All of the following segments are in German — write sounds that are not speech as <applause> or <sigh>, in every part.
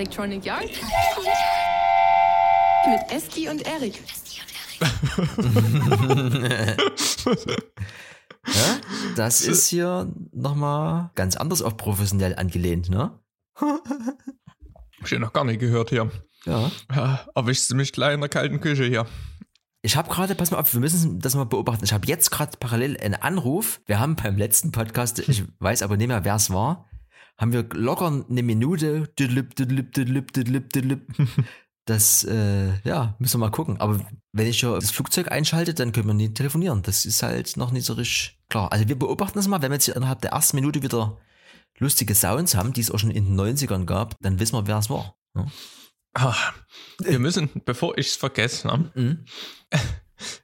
Electronic Yard mit Esti und Erik. <laughs> Ja, das ist hier nochmal ganz anders auf professionell angelehnt, ne? Hab ich noch gar nicht gehört hier. Ja. Ja, erwischst du mich gleich in der kalten Küche hier. Ich habe gerade, pass mal auf, wir müssen das mal beobachten. Ich habe jetzt gerade parallel einen Anruf. Wir haben beim letzten Podcast, ich weiß aber nicht mehr, wer es war, haben wir locker eine Minute. <laughs> Das, äh, ja, müssen wir mal gucken. Aber wenn ich ja das Flugzeug einschalte, dann können wir nie telefonieren. Das ist halt noch nicht so richtig klar. Also wir beobachten das mal. Wenn wir jetzt innerhalb der ersten Minute wieder lustige Sounds haben, die es auch schon in den 90ern gab, dann wissen wir, wer es war. Ja. Ah, wir müssen, bevor ich es vergesse, ne? Mhm. <laughs>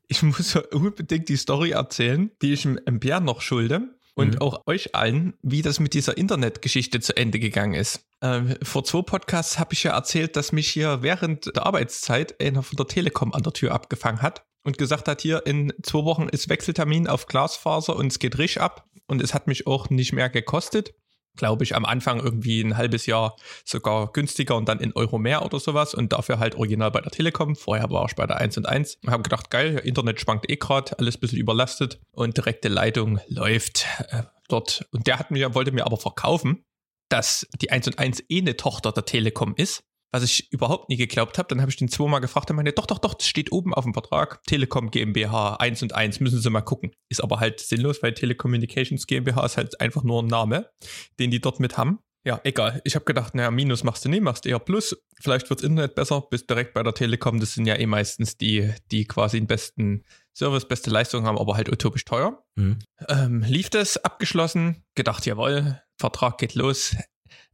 ich muss ja unbedingt die Story erzählen, die ich dem Pierre noch schulde. Und Mhm. auch euch allen, wie das mit dieser Internetgeschichte zu Ende gegangen ist. Ähm, vor zwei Podcasts habe ich ja erzählt, dass mich hier während der Arbeitszeit einer von der Telekom an der Tür abgefangen hat und gesagt hat, hier in zwei Wochen ist Wechseltermin auf Glasfaser und es geht richtig ab. Und es hat mich auch nicht mehr gekostet. Glaube ich, am Anfang irgendwie ein halbes Jahr sogar günstiger und dann in Euro mehr oder sowas und dafür halt original bei der Telekom. Vorher war ich bei der 1 und 1. Haben gedacht, geil, Internet schwankt eh gerade, alles ein bisschen überlastet und direkte Leitung läuft äh, dort. Und der hat mir, wollte mir aber verkaufen, dass die 1 und 1 eh eine Tochter der Telekom ist. Was ich überhaupt nie geglaubt habe, dann habe ich den zweimal gefragt, er meinte, doch, doch, doch, das steht oben auf dem Vertrag. Telekom GmbH 1 und 1, müssen Sie mal gucken. Ist aber halt sinnlos, weil Telecommunications GmbH ist halt einfach nur ein Name, den die dort mit haben. Ja, egal. Ich habe gedacht, naja, Minus machst du nie, machst eher Plus. Vielleicht wirds Internet besser, bist direkt bei der Telekom. Das sind ja eh meistens die, die quasi den besten Service, beste Leistung haben, aber halt utopisch teuer. Mhm. Ähm, lief das, abgeschlossen, gedacht, jawohl, Vertrag geht los.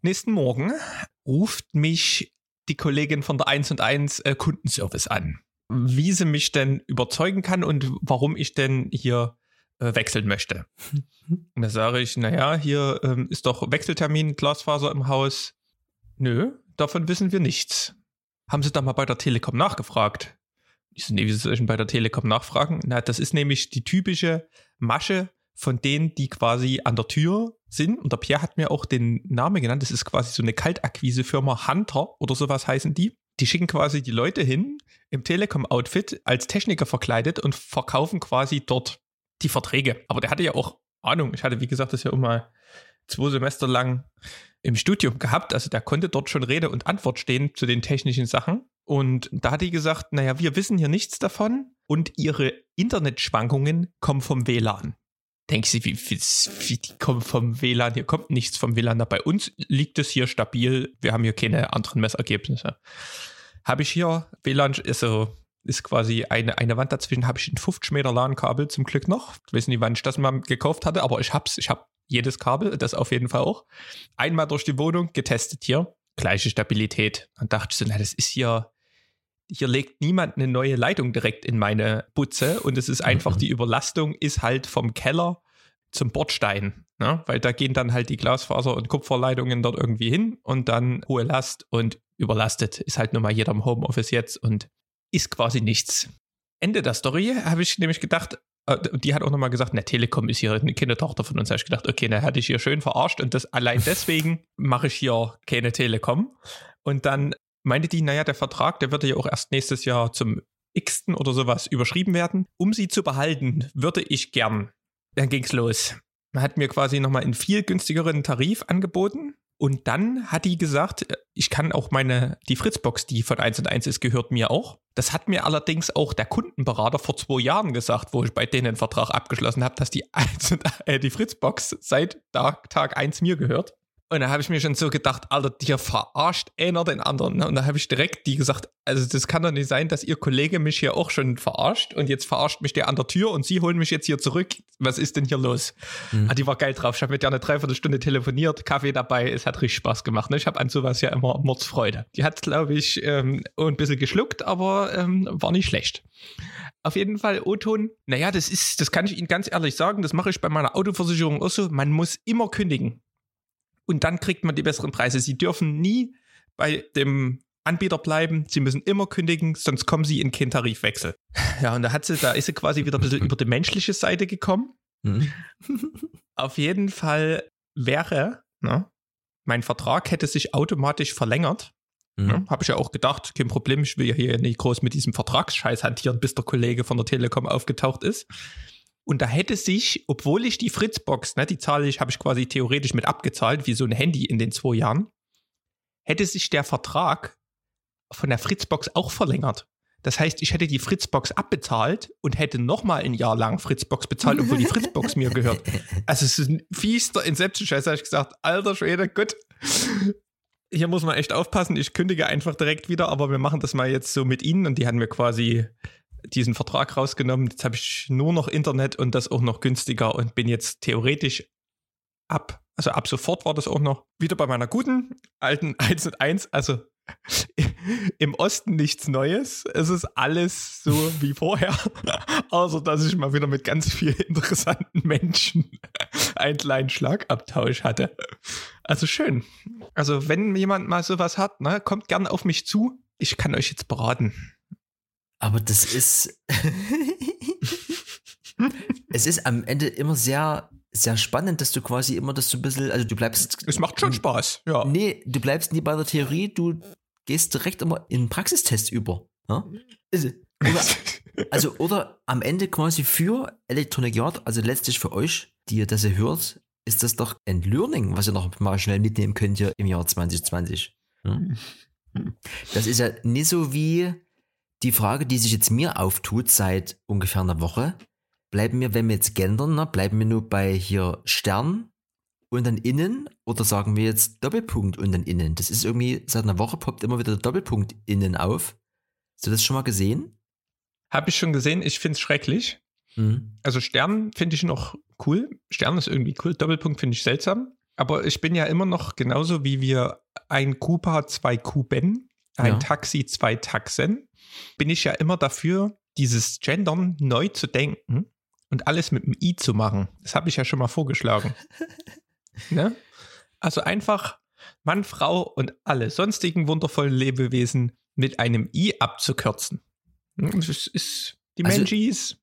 Nächsten Morgen ruft mich die Kollegin von der 1 und 1 äh, Kundenservice an, wie sie mich denn überzeugen kann und warum ich denn hier äh, wechseln möchte. <laughs> Und da sage ich, naja, hier ähm, ist doch Wechseltermin, Glasfaser im Haus. Nö, davon wissen wir nichts. Haben Sie da mal bei der Telekom nachgefragt? Ich so, nee, wie soll ich denn bei der Telekom nachfragen? Na, das ist nämlich die typische Masche von denen, die quasi an der Tür sind. Und der Pierre hat mir auch den Namen genannt. Das ist quasi so eine Kaltakquise-Firma Hunter oder sowas heißen die. Die schicken quasi die Leute hin im Telekom-Outfit als Techniker verkleidet und verkaufen quasi dort die Verträge. Aber der hatte ja auch Ahnung. Ich hatte, wie gesagt, das ja immer zwei Semester lang im Studium gehabt. Also der konnte dort schon Rede und Antwort stehen zu den technischen Sachen. Und da hat die gesagt, naja, wir wissen hier nichts davon und ihre Internetschwankungen kommen vom WLAN. Denke ich, wie, wie, wie die kommen vom WLAN? Hier kommt nichts vom WLAN. Bei uns liegt es hier stabil. Wir haben hier keine anderen Messergebnisse. Habe ich hier WLAN, also ist quasi eine, eine Wand dazwischen, habe ich ein 50 Meter LAN-Kabel zum Glück noch. Ich weiß nicht, wann ich das mal gekauft hatte, aber ich hab's. Ich habe jedes Kabel, das auf jeden Fall auch. Einmal durch die Wohnung getestet hier. Gleiche Stabilität. Dann dachte ich so, na, das ist hier, hier legt niemand eine neue Leitung direkt in meine Butze und es ist einfach, die Überlastung ist halt vom Keller zum Bordstein. Ne? Weil da gehen dann halt die Glasfaser- und Kupferleitungen dort irgendwie hin und dann hohe Last und überlastet. Ist halt nun mal jeder im Homeoffice jetzt und ist quasi nichts. Ende der Story habe ich nämlich gedacht, äh, die hat auch nochmal gesagt, na, Telekom ist hier eine Kindertochter von uns. Da habe ich gedacht, okay, na, hatte ich hier schön verarscht und das allein <laughs> deswegen mache ich hier keine Telekom. Und dann meinte die, naja, der Vertrag, der würde ja auch erst nächstes Jahr zum x-ten oder sowas überschrieben werden. Um sie zu behalten, würde ich gern. Dann ging's los. Man hat mir quasi nochmal einen viel günstigeren Tarif angeboten. Und dann hat die gesagt, ich kann auch meine, die Fritzbox, die von 1 und 1 ist, gehört mir auch. Das hat mir allerdings auch der Kundenberater vor zwei Jahren gesagt, wo ich bei denen einen Vertrag abgeschlossen habe, dass die, <laughs> 1 und, äh, die Fritzbox seit Tag, Tag 1 mir gehört. Und da habe ich mir schon so gedacht, Alter, dir verarscht einer den anderen. ne? Und da habe ich direkt die gesagt, also das kann doch nicht sein, dass ihr Kollege mich hier auch schon verarscht und jetzt verarscht mich der an der Tür und sie holen mich jetzt hier zurück. Was ist denn hier los? Mhm. Ah, die war geil drauf. Ich habe mit der eine Dreiviertelstunde telefoniert, Kaffee dabei. Es hat richtig Spaß gemacht. Ne? Ich habe an sowas ja immer Mordsfreude. Die hat, glaube ich, ähm, ein bisschen geschluckt, aber ähm, war nicht schlecht. Auf jeden Fall O-Ton. Naja, das ist, das kann ich Ihnen ganz ehrlich sagen. Das mache ich bei meiner Autoversicherung auch so. Man muss immer kündigen und dann kriegt man die besseren Preise. Sie dürfen nie bei dem Anbieter bleiben. Sie müssen immer kündigen, sonst kommen sie in keinen Tarifwechsel. Ja, und da hat sie, da ist sie quasi wieder ein bisschen <laughs> über die menschliche Seite gekommen. Mhm. <laughs> Auf jeden Fall wäre, ne, mein Vertrag hätte sich automatisch verlängert, Mhm. Ja, Habe ich ja auch gedacht, kein Problem, ich will ja hier nicht groß mit diesem Vertragsscheiß hantieren, bis der Kollege von der Telekom aufgetaucht ist. Und da hätte sich, obwohl ich die Fritzbox, ne, die zahle ich, habe ich quasi theoretisch mit abgezahlt, wie so ein Handy in den zwei Jahren, hätte sich der Vertrag von der Fritzbox auch verlängert. Das heißt, ich hätte die Fritzbox abbezahlt und hätte nochmal ein Jahr lang Fritzbox bezahlt, obwohl die Fritzbox mir gehört. <laughs> Also es ist ein fiester Inception-Scheiß, habe ich gesagt, alter Schwede, gut. Hier muss man echt aufpassen, ich kündige einfach direkt wieder, aber wir machen das mal jetzt so mit Ihnen und die haben mir quasi diesen Vertrag rausgenommen. Jetzt habe ich nur noch Internet und das auch noch günstiger und bin jetzt theoretisch ab, also ab sofort war das auch noch wieder bei meiner guten alten <laughs> 1 und 1, also im Osten nichts Neues. Es ist alles so wie vorher. <laughs> Außer, dass ich mal wieder mit ganz vielen interessanten Menschen <laughs> einen kleinen Schlagabtausch hatte. Also schön. Also, wenn jemand mal sowas hat, ne, kommt gern auf mich zu. Ich kann euch jetzt beraten. Aber das ist. <laughs> es ist am Ende immer sehr, sehr spannend, dass du quasi immer das so ein bisschen. Also, du bleibst. Es macht schon Spaß, ja. Nee, du bleibst nie bei der Theorie, du gehst direkt immer in den Praxistest über. Ja? Oder, <laughs> also, oder am Ende quasi für Electronic Yard, also letztlich für euch, die ihr das hier hört, ist das doch ein Learning, was ihr noch mal schnell mitnehmen könnt hier im Jahr 2020. Ja? Das ist ja nicht so wie die Frage, die sich jetzt mir auftut seit ungefähr einer Woche. Bleiben wir, wenn wir jetzt gendern, ne, bleiben wir nur bei hier Stern und dann innen oder sagen wir jetzt Doppelpunkt und dann innen? Das ist irgendwie, seit einer Woche poppt immer wieder der Doppelpunkt innen auf. Hast du das schon mal gesehen? Habe ich schon gesehen, ich finde es schrecklich. Mhm. Also Stern finde ich noch cool. Stern ist irgendwie cool. Doppelpunkt finde ich seltsam. Aber ich bin ja immer noch genauso wie wir ein Cooper, zwei Kuben, ein Ja. Taxi, zwei Taxen. Bin ich ja immer dafür, dieses Gendern neu zu denken und alles mit dem I zu machen. Das habe ich ja schon mal vorgeschlagen. <laughs> ne? Also einfach Mann, Frau und alle sonstigen wundervollen Lebewesen mit einem I abzukürzen. Das ist die Also- Menschis,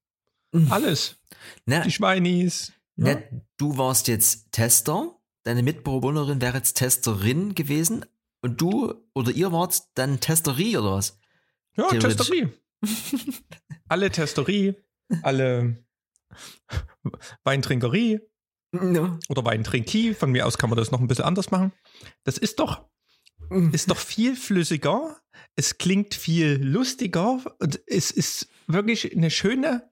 Mhm. alles. Na, Die Schweinis. na, Ja. du warst jetzt Tester, deine Mitbewohnerin wäre jetzt Testerin gewesen und du oder ihr wart dann Testerie oder was? Ja, Theoretisch. Testerie. <laughs> alle Testerie, alle Weintrinkerie Ja. oder Weintrinki. Von mir aus kann man das noch ein bisschen anders machen. Das ist doch, ist doch viel flüssiger. Es klingt viel lustiger und es ist wirklich eine schöne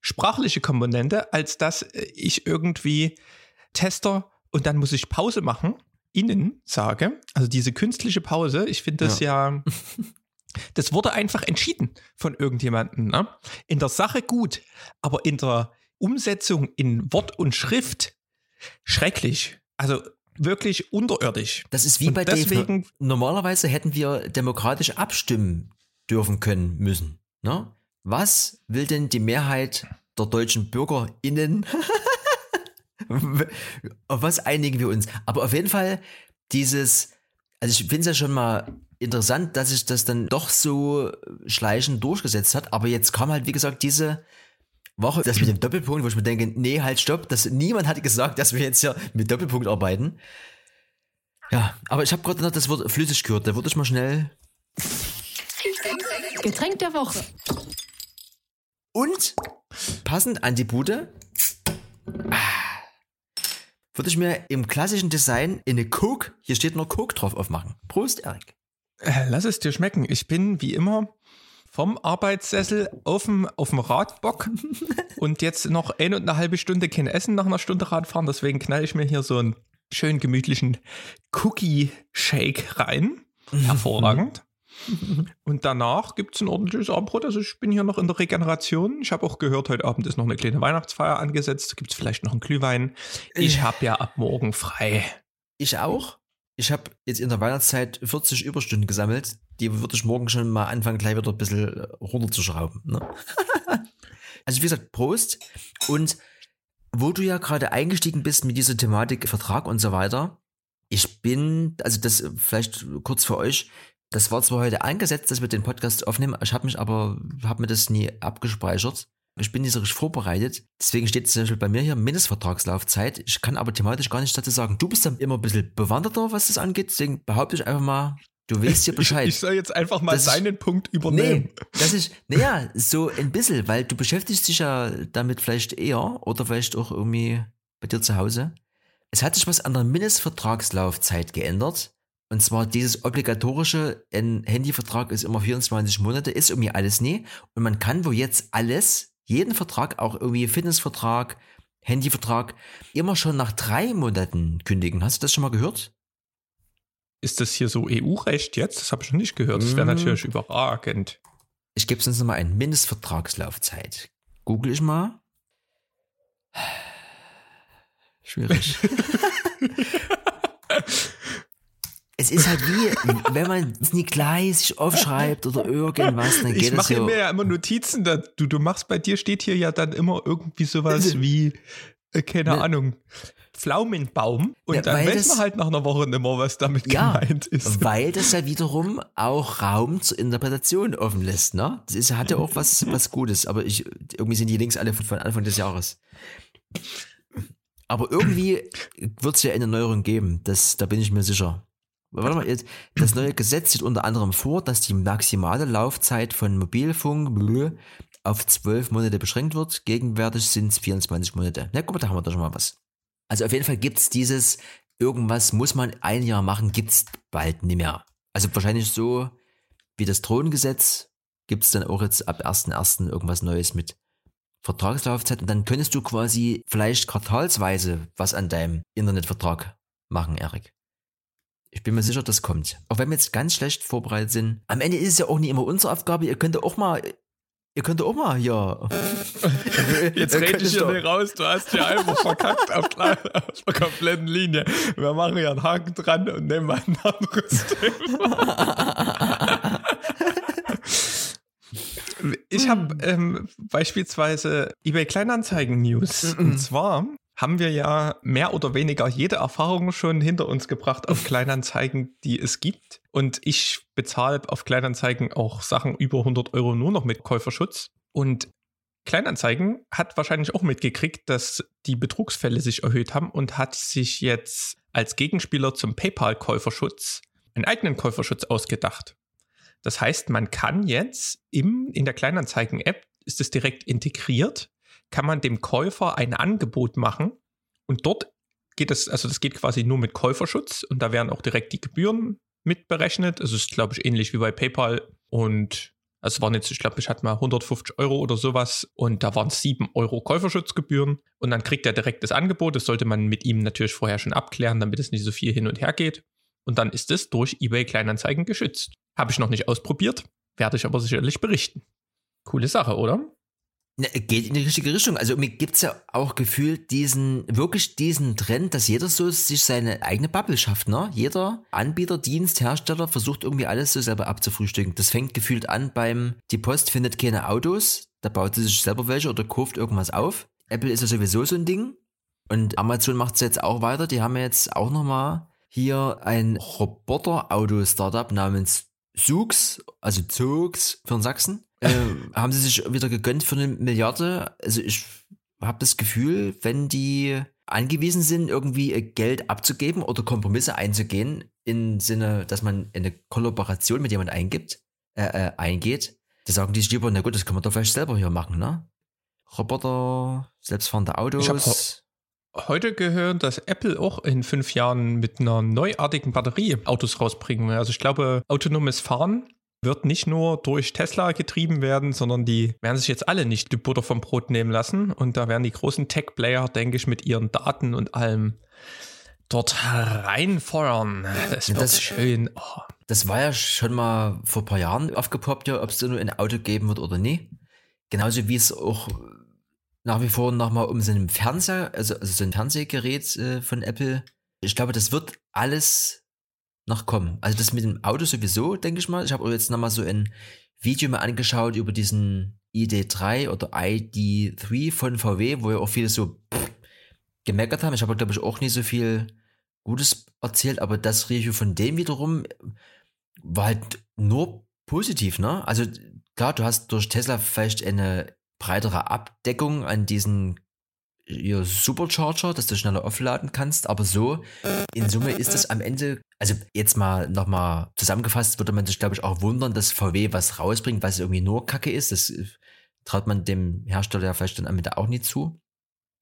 sprachliche Komponente, als dass ich irgendwie Tester und dann muss ich Pause machen, innen sage. Also diese künstliche Pause, ich finde das ja, <laughs> das wurde einfach entschieden von irgendjemandem. Ne? In der Sache gut, aber in der Umsetzung in Wort und Schrift schrecklich. Also wirklich unterirdisch. Das ist wie Und bei Dave. deswegen- Ne? Normalerweise hätten wir demokratisch abstimmen dürfen können müssen. Ne? Was will denn die Mehrheit der deutschen BürgerInnen? <laughs> auf was einigen wir uns? Aber auf jeden Fall dieses, also ich finde es ja schon mal interessant, dass sich das dann doch so schleichend durchgesetzt hat. Aber jetzt kam halt, wie gesagt, diese Woche, das mit dem Doppelpunkt, wo ich mir denke, nee, halt stopp, das, niemand hat gesagt, dass wir jetzt hier mit Doppelpunkt arbeiten. Ja, aber ich habe gerade noch das Wort flüssig gehört, da würde ich mal schnell. Getränk der Woche. Und passend an die Bude würde ich mir im klassischen Design eine Coke, hier steht nur Coke drauf, aufmachen. Prost, Erik. Äh, Lass es dir schmecken. Ich bin wie immer vom Arbeitssessel auf dem, auf dem Radbock <laughs> und jetzt noch ein und eine halbe Stunde kein Essen nach einer Stunde Radfahren. Deswegen knall ich mir hier so einen schön gemütlichen Cookie-Shake rein. Hervorragend. <laughs> Und danach gibt es ein ordentliches Abendbrot. Also ich bin hier noch in der Regeneration. Ich habe auch gehört, heute Abend ist noch eine kleine Weihnachtsfeier angesetzt. Gibt es vielleicht noch einen Glühwein. Ich habe ja ab morgen frei. Ich auch. Ich habe jetzt in der Weihnachtszeit 40 Überstunden gesammelt. Die würde ich morgen schon mal anfangen, gleich wieder ein bisschen äh, runterzuschrauben. Ne? <laughs> also wie gesagt, Prost. Und wo du ja gerade eingestiegen bist mit dieser Thematik Vertrag und so weiter, ich bin, also das äh, vielleicht kurz für euch, das war zwar heute angesetzt, dass wir den Podcast aufnehmen, ich habe mich aber, habe mir das nie abgespeichert. Ich bin nicht so richtig vorbereitet. Deswegen steht zum Beispiel bei mir hier Mindestvertragslaufzeit. Ich kann aber thematisch gar nicht dazu sagen. Du bist dann immer ein bisschen bewanderter, was das angeht. Deswegen behaupte ich einfach mal, Du weißt ja <laughs> Bescheid. Ich, ich soll jetzt einfach mal Das seinen Punkt übernehmen. Nee, das ist, naja, so ein bisschen, weil du beschäftigst dich ja damit vielleicht eher oder vielleicht auch irgendwie bei dir zu Hause. Es hat sich was an der Mindestvertragslaufzeit geändert. Und zwar dieses obligatorische, ein Handyvertrag ist immer 24 Monate, ist irgendwie alles nie. Und man kann wo jetzt alles, jeden Vertrag, auch irgendwie Fitnessvertrag, Handyvertrag, immer schon nach drei Monaten kündigen. Hast du das schon mal gehört? Ist das hier so EU-Recht jetzt? Das habe ich noch nicht gehört. Das wäre Mm. natürlich überragend. Ich gebe es uns nochmal ein Mindestvertragslaufzeit. Google ich mal. <laughs> Schwierig. <laughs> es ist halt wie, wenn man <laughs> es nie gleich aufschreibt oder irgendwas, dann geht Ich mache mir ja immer Notizen. Da, du, du machst bei dir steht hier ja dann immer irgendwie sowas wie, äh, keine Ne. Ahnung, Pflaumenbaum. Und Ja, dann weiß man halt nach einer Woche immer, was damit Ja, gemeint ist. Weil das ja wiederum auch Raum zur Interpretation offen lässt, ne? Das ist, hat ja auch was, was Gutes, aber ich, irgendwie sind die Links alle von, von Anfang des Jahres. Aber irgendwie wird es ja eine Neuerung geben, das, da bin ich mir sicher. Warte mal, das neue Gesetz sieht unter anderem vor, dass die maximale Laufzeit von Mobilfunk auf zwölf Monate beschränkt wird. Gegenwärtig sind es 24 Monate. Na mal, da haben wir doch schon mal was. Also auf jeden Fall gibt's dieses, irgendwas muss man ein Jahr machen, gibt's bald nicht mehr. Also wahrscheinlich so wie das Drohnengesetz gibt's dann auch jetzt ab 1.1. irgendwas Neues mit Vertragslaufzeit und dann könntest du quasi vielleicht quartalsweise was an deinem Internetvertrag machen, Erik. Ich bin mir sicher, das kommt. Auch wenn wir jetzt ganz schlecht vorbereitet sind. Am Ende ist es ja auch nicht immer unsere Aufgabe. Ihr könnt auch mal, ihr könnt auch mal hier. <laughs> Jetzt rede ich hier nicht raus, du hast ja einfach verkackt auf, auf der kompletten Linie. Wir machen ja einen Haken dran und nehmen mal ein anderes Thema. <laughs> Ich habe ähm, beispielsweise eBay Kleinanzeigen News. Und zwar haben wir ja mehr oder weniger jede Erfahrung schon hinter uns gebracht auf Kleinanzeigen, die es gibt. Und ich bezahle auf Kleinanzeigen auch Sachen über 100 Euro nur noch mit Käuferschutz. Und Kleinanzeigen hat wahrscheinlich auch mitgekriegt, dass die Betrugsfälle sich erhöht haben und hat sich jetzt als Gegenspieler zum PayPal-Käuferschutz einen eigenen Käuferschutz ausgedacht. Das heißt, man kann jetzt im, in der Kleinanzeigen-App, ist es direkt integriert, kann man dem Käufer ein Angebot machen und dort geht es, also das geht quasi nur mit Käuferschutz und da werden auch direkt die Gebühren mit berechnet. Es ist, glaube ich, ähnlich wie bei PayPal und also es waren jetzt, ich glaube, ich hatte mal 150 Euro oder sowas und da waren 7 Euro Käuferschutzgebühren und dann kriegt er direkt das Angebot. Das sollte man mit ihm natürlich vorher schon abklären, damit es nicht so viel hin und her geht. Und dann ist es durch eBay Kleinanzeigen geschützt. Habe ich noch nicht ausprobiert, werde ich aber sicherlich berichten. Coole Sache, oder? Ne, geht in die richtige Richtung. Also mir gibt's ja auch gefühlt diesen, wirklich diesen Trend, dass jeder so sich seine eigene Bubble schafft, ne? Jeder Anbieter, Dienst, Hersteller versucht irgendwie alles so selber abzufrühstücken. Das fängt gefühlt an beim, die Post findet keine Autos, da baut sie sich selber welche oder kauft irgendwas auf. Apple ist ja sowieso so ein Ding. Und Amazon macht's jetzt auch weiter. Die haben jetzt auch nochmal hier ein Roboter-Auto-Startup namens Zoox, also Zoox für den Sachsen, äh, haben sie sich wieder gegönnt für eine Milliarde. Also ich habe das Gefühl, wenn die angewiesen sind, irgendwie Geld abzugeben oder Kompromisse einzugehen, im Sinne, dass man eine Kollaboration mit jemand eingibt, äh, äh, eingeht, da sagen die sich lieber, na gut, das kann man doch vielleicht selber hier machen, ne? Roboter, selbstfahrende Autos. Ich Heute gehört, dass Apple auch in fünf Jahren mit einer neuartigen Batterie Autos rausbringen will. Also ich glaube, autonomes Fahren wird nicht nur durch Tesla getrieben werden, sondern die werden sich jetzt alle nicht die Butter vom Brot nehmen lassen. Und da werden die großen Tech-Player, denke ich, mit ihren Daten und allem dort reinfeuern. Das wird Das- schön. Oh. Das war ja schon mal vor ein paar Jahren aufgepoppt, ja, ob es da nur ein Auto geben wird oder nie. Genauso wie es auch nach wie vor nochmal um so einen Fernseher, also, also so ein Fernsehgerät äh, von Apple. Ich glaube, das wird alles noch kommen. Also das mit dem Auto sowieso, denke ich mal. Ich habe jetzt nochmal so ein Video mal angeschaut über diesen ID3 oder ID3 von VW, wo ja auch viele so gemeckert haben. Ich habe, glaube ich, auch nicht so viel Gutes erzählt, aber das Review von dem wiederum war halt nur positiv, ne? Also klar, du hast durch Tesla vielleicht eine breitere Abdeckung an diesen ihr Supercharger, dass du schneller aufladen kannst, aber so in Summe ist es am Ende, also jetzt mal nochmal zusammengefasst, würde man sich glaube ich auch wundern, dass VW was rausbringt, was irgendwie nur Kacke ist. Das äh, traut man dem Hersteller ja vielleicht dann am Ende auch nie zu.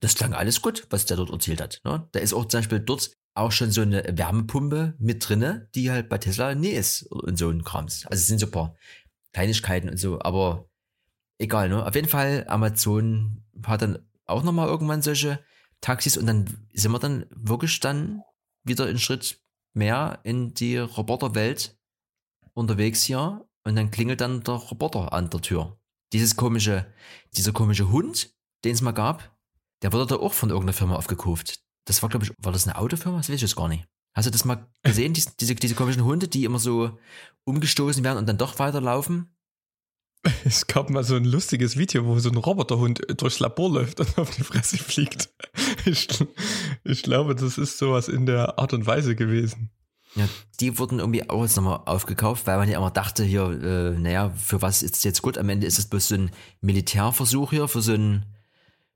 Das klang alles gut, was der dort erzählt hat. Ne? Da ist auch zum Beispiel dort auch schon so eine Wärmepumpe mit drinne, die halt bei Tesla nie ist und so ein Krams. Also es sind so ein paar Kleinigkeiten und so, aber egal, ne? Auf jeden Fall, Amazon hat dann auch nochmal irgendwann solche Taxis und dann sind wir dann wirklich dann wieder einen Schritt mehr in die Roboterwelt unterwegs hier und dann klingelt dann der Roboter an der Tür. Dieses komische, dieser komische Hund, den es mal gab, der wurde da auch von irgendeiner Firma aufgekauft. Das war, glaube ich, war das eine Autofirma? Das weiß ich jetzt gar nicht. Hast du das mal gesehen, <laughs> diese, diese, diese komischen Hunde, die immer so umgestoßen werden und dann doch weiterlaufen? <laughs> Es gab mal so ein lustiges Video, wo so ein Roboterhund durchs Labor läuft und auf die Fresse fliegt. Ich, ich glaube, das ist sowas in der Art und Weise gewesen. Ja, die wurden irgendwie auch jetzt nochmal aufgekauft, weil man ja immer dachte, hier, äh, naja, für was ist es jetzt gut? Am Ende ist es bloß so ein Militärversuch hier für so ein,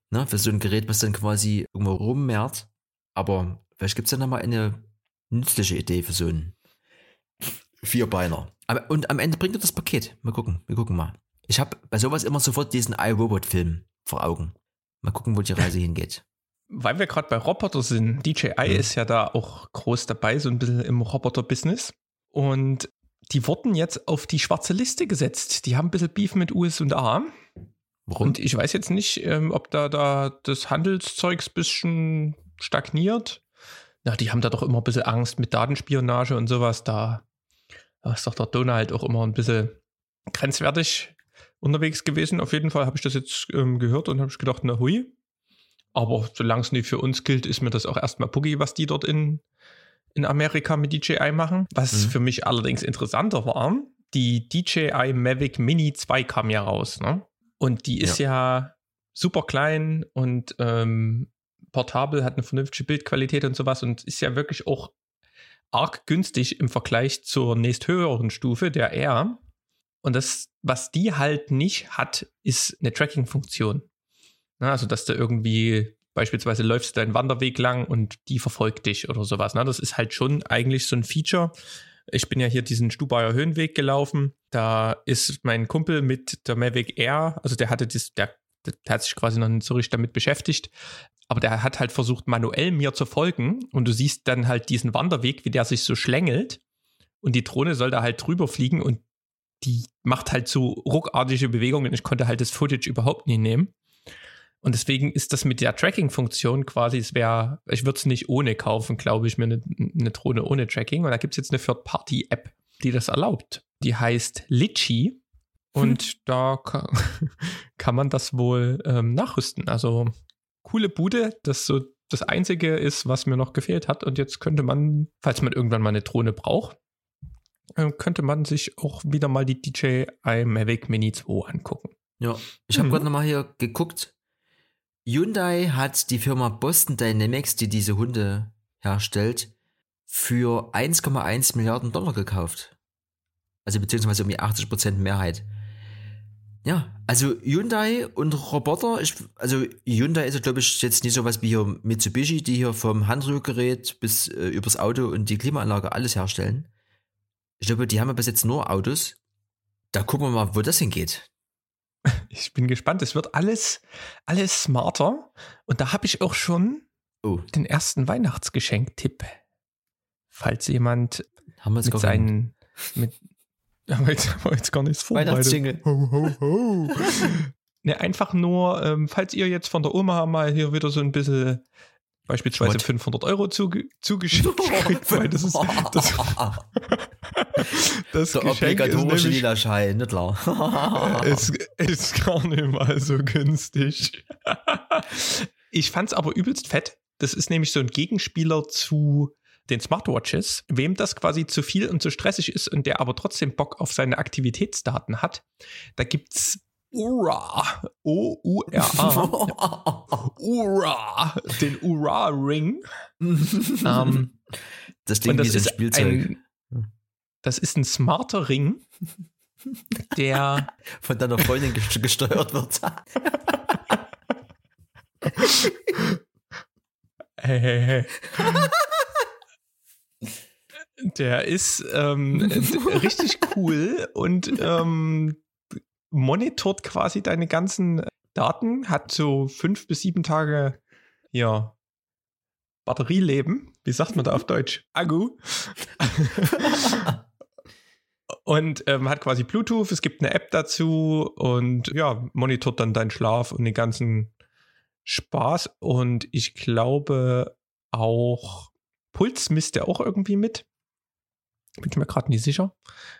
ne, für so ein Gerät, was dann quasi irgendwo rummehrt. Aber vielleicht gibt es ja nochmal eine nützliche Idee für so einen Vierbeiner. Aber, und am Ende bringt er das Paket. Mal gucken, wir gucken mal. Ich habe bei sowas immer sofort diesen iRobot-Film vor Augen. Mal gucken, wo die Reise hingeht. <laughs> Weil wir gerade bei Roboter sind, DJI mhm. ist ja da auch groß dabei, so ein bisschen im Roboter-Business. Und die wurden jetzt auf die schwarze Liste gesetzt. Die haben ein bisschen Beef mit US und A. Warum? Und ich weiß jetzt nicht, ähm, ob da, da das Handelszeugs ein bisschen stagniert. Na, die haben da doch immer ein bisschen Angst mit Datenspionage und sowas. Da da ist doch der Donald auch immer ein bisschen grenzwertig unterwegs gewesen. Auf jeden Fall habe ich das jetzt ähm, gehört und habe ich gedacht, na hui. Aber solange es nicht für uns gilt, ist mir das auch erstmal Boogie, was die dort in, in Amerika mit DJI machen. Was mhm. für mich allerdings interessanter war, die DJI Mavic Mini 2 kam ja raus. Ne? Und die ist ja, ja super klein und ähm, portabel, hat eine vernünftige Bildqualität und sowas und ist ja wirklich auch arg günstig im Vergleich zur nächsthöheren Stufe, der R. Und das, was die halt nicht hat, ist eine Tracking-Funktion. Also, dass du irgendwie beispielsweise läufst deinen Wanderweg lang und die verfolgt dich oder sowas. Das ist halt schon eigentlich so ein Feature. Ich bin ja hier diesen Stubaier Höhenweg gelaufen. Da ist mein Kumpel mit der Mavic Air, also der hatte das, der, der hat sich quasi noch nicht so richtig damit beschäftigt, aber der hat halt versucht, manuell mir zu folgen und du siehst dann halt diesen Wanderweg, wie der sich so schlängelt und die Drohne soll da halt drüber fliegen und die macht halt so ruckartige Bewegungen. Ich konnte halt das Footage überhaupt nie nehmen. Und deswegen ist das mit der Tracking-Funktion quasi, es wäre, ich würde es nicht ohne kaufen, glaube ich, mir eine, eine Drohne ohne Tracking. Und da gibt es jetzt eine Third-Party-App, die das erlaubt. Die heißt Litchi. Und hm. da kann, <laughs> kann, man das wohl ähm, nachrüsten. Also coole Bude, das so das Einzige ist, was mir noch gefehlt hat. Und jetzt könnte man, falls man irgendwann mal eine Drohne braucht, äh, könnte man sich auch wieder mal die DJI Mavic Mini 2 angucken. Ja, ich habe mhm. gerade nochmal hier geguckt. Hyundai hat die Firma Boston Dynamics, die diese Hunde herstellt, für 1,1 Milliarden Dollar gekauft. Also beziehungsweise um die 80% Mehrheit. Ja, also Hyundai und Roboter, ich, also Hyundai ist, glaube ich, jetzt nicht so was wie hier Mitsubishi, die hier vom Handrührgerät bis äh, übers Auto und die Klimaanlage alles herstellen. Ich glaube, die haben ja bis jetzt nur Autos. Da gucken wir mal, wo das hingeht. <laughs> Ich bin gespannt. Es wird alles, alles smarter. Und da habe ich auch schon oh. den ersten Weihnachtsgeschenk-Tipp. Falls jemand mit seinen, mit, <laughs> aber <laughs> jetzt haben wir jetzt gar nichts vorbereitet. Ho, ho, ho. <laughs> ne, einfach nur, ähm, falls ihr jetzt von der Oma mal hier wieder so ein bisschen beispielsweise What? 500 Euro zuge zugeschickt kriegt, weil das ist das, das der Geschenk obligatorische lila Schein, nicht klar. es ist gar nicht mal so günstig. ich fand's aber übelst fett. Das ist nämlich so ein Gegenspieler zu den Smartwatches, wem das quasi zu viel und zu stressig ist und der aber trotzdem Bock auf seine Aktivitätsdaten hat, da gibt's Ura, O-U-R-A, <laughs> Ura, den Ura-Ring. <laughs> ähm, das Ding das so ein Spielzeug. Ein, das ist ein smarter Ring, der <laughs> von deiner Freundin gesteuert wird. Hey, hey, hey. Der ist ähm, richtig cool und ähm, monitort quasi deine ganzen Daten, hat so fünf bis sieben Tage ja, Batterieleben. Wie sagt man da auf Deutsch? Akku. <laughs> und ähm, hat quasi Bluetooth, es gibt eine App dazu und ja, monitort dann deinen Schlaf und den ganzen Spaß. Und ich glaube auch Puls misst er auch irgendwie mit. Bin ich mir gerade nicht sicher.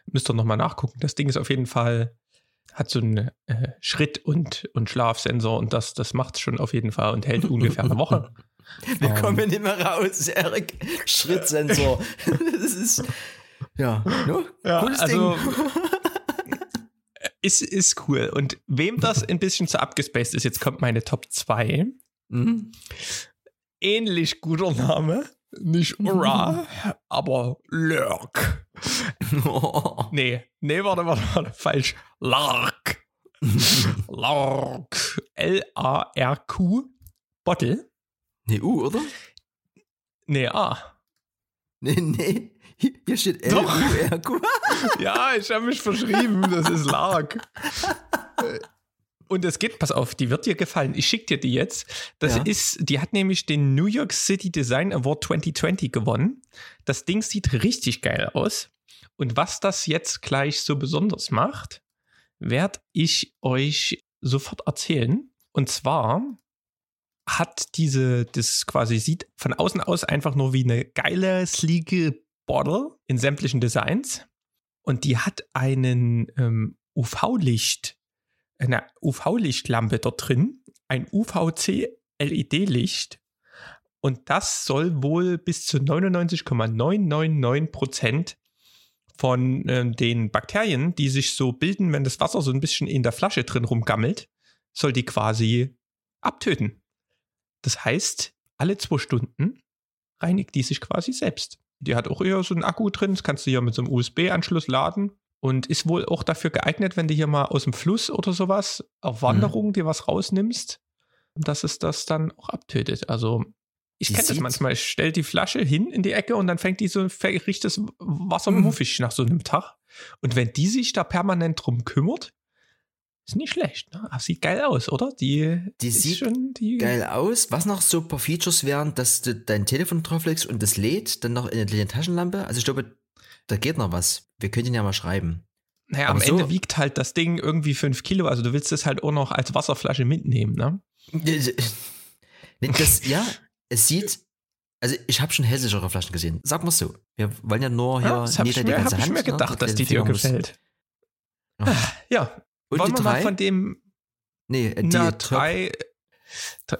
Müsst ihr nochmal nachgucken. Das Ding ist auf jeden Fall, hat so einen äh, Schritt- und, und Schlafsensor und das, das macht es schon auf jeden Fall und hält <laughs> ungefähr eine Woche. <laughs> Wir um, kommen nicht mehr raus, Erik. Schrittsensor. <laughs> das ist, ja, ne? ja Cooles also, ist, ist cool. Und wem das ein bisschen zu abgespaced ist, jetzt kommt meine Top 2. Mhm. Ähnlich guter Name. Nicht Ura, aber Lurk. Oh. <laughs> Nee, nee, warte, warte, warte, falsch. Lark. Lark. L-A-R-Q. Bottle. Nee, U, oder? Nee, A. Nee, nee. Hier steht L-U-R-Q. <laughs> ja, ich habe mich verschrieben. Das ist Lark. <laughs> Und es geht, pass auf, die wird dir gefallen. Ich schicke dir die jetzt. Das ja. ist, die hat nämlich den New York City Design Award 2020 gewonnen. Das Ding sieht richtig geil aus. Und was das jetzt gleich so besonders macht, werde ich euch sofort erzählen. Und zwar hat diese, das quasi sieht von außen aus einfach nur wie eine geile, sleeke Bottle in sämtlichen Designs. Und die hat einen ähm, UV-Licht, eine UV-Lichtlampe dort drin, ein UVC-LED-Licht. Und das soll wohl bis zu 99,999 Prozent von äh, den Bakterien, die sich so bilden, wenn das Wasser so ein bisschen in der Flasche drin rumgammelt, soll die quasi abtöten. Das heißt, alle zwei Stunden reinigt die sich quasi selbst. Die hat auch eher so einen Akku drin, das kannst du hier mit so einem USB-Anschluss laden und ist wohl auch dafür geeignet, wenn du hier mal aus dem Fluss oder sowas auf Wanderung mhm. dir was rausnimmst, dass es das dann auch abtötet. Also ich kenne das manchmal. Ich stelle die Flasche hin in die Ecke und dann fängt die so, riecht das Wasser mhm. muffig nach so einem Tag. Und wenn die sich da permanent drum kümmert, ist nicht schlecht, ne? Aber sieht geil aus, oder? Die, die sieht schon, die geil aus. Was noch so ein paar Features wären, dass du dein Telefon drauflegst und das lädt, dann noch in eine Taschenlampe. Also ich glaube, da geht noch was. Wir können ihn ja mal schreiben. Naja, Aber am so Ende wiegt halt das Ding irgendwie 5 Kilo, also du willst es halt auch noch als Wasserflasche mitnehmen, ne? Das, ja, es sieht, also ich habe schon hässlichere Flaschen gesehen. Sag mal so. Wir wollen ja nur hier ja, hab ich mir, hab ich mir ne? gedacht, ne? dass die dir gefällt. Oh. Ja, und Wollen wir drei? mal von dem. Nee, die na, drei.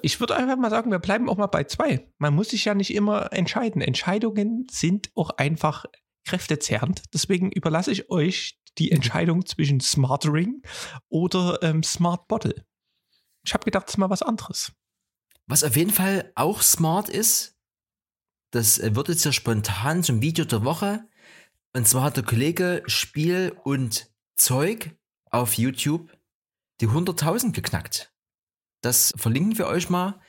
Ich würde einfach mal sagen, wir bleiben auch mal bei zwei. Man muss sich ja nicht immer entscheiden. Entscheidungen sind auch einfach kräftezerrend. Deswegen überlasse ich euch die. Entscheidung zwischen Smart Ring oder ähm, Smart Bottle. Ich habe gedacht, das ist mal was anderes. Was auf jeden Fall auch smart ist, das äh, wird jetzt ja spontan zum Video der Woche. Und zwar hat der Kollege Spiel und Zeug auf YouTube die 100.000 geknackt. Das verlinken wir euch mal.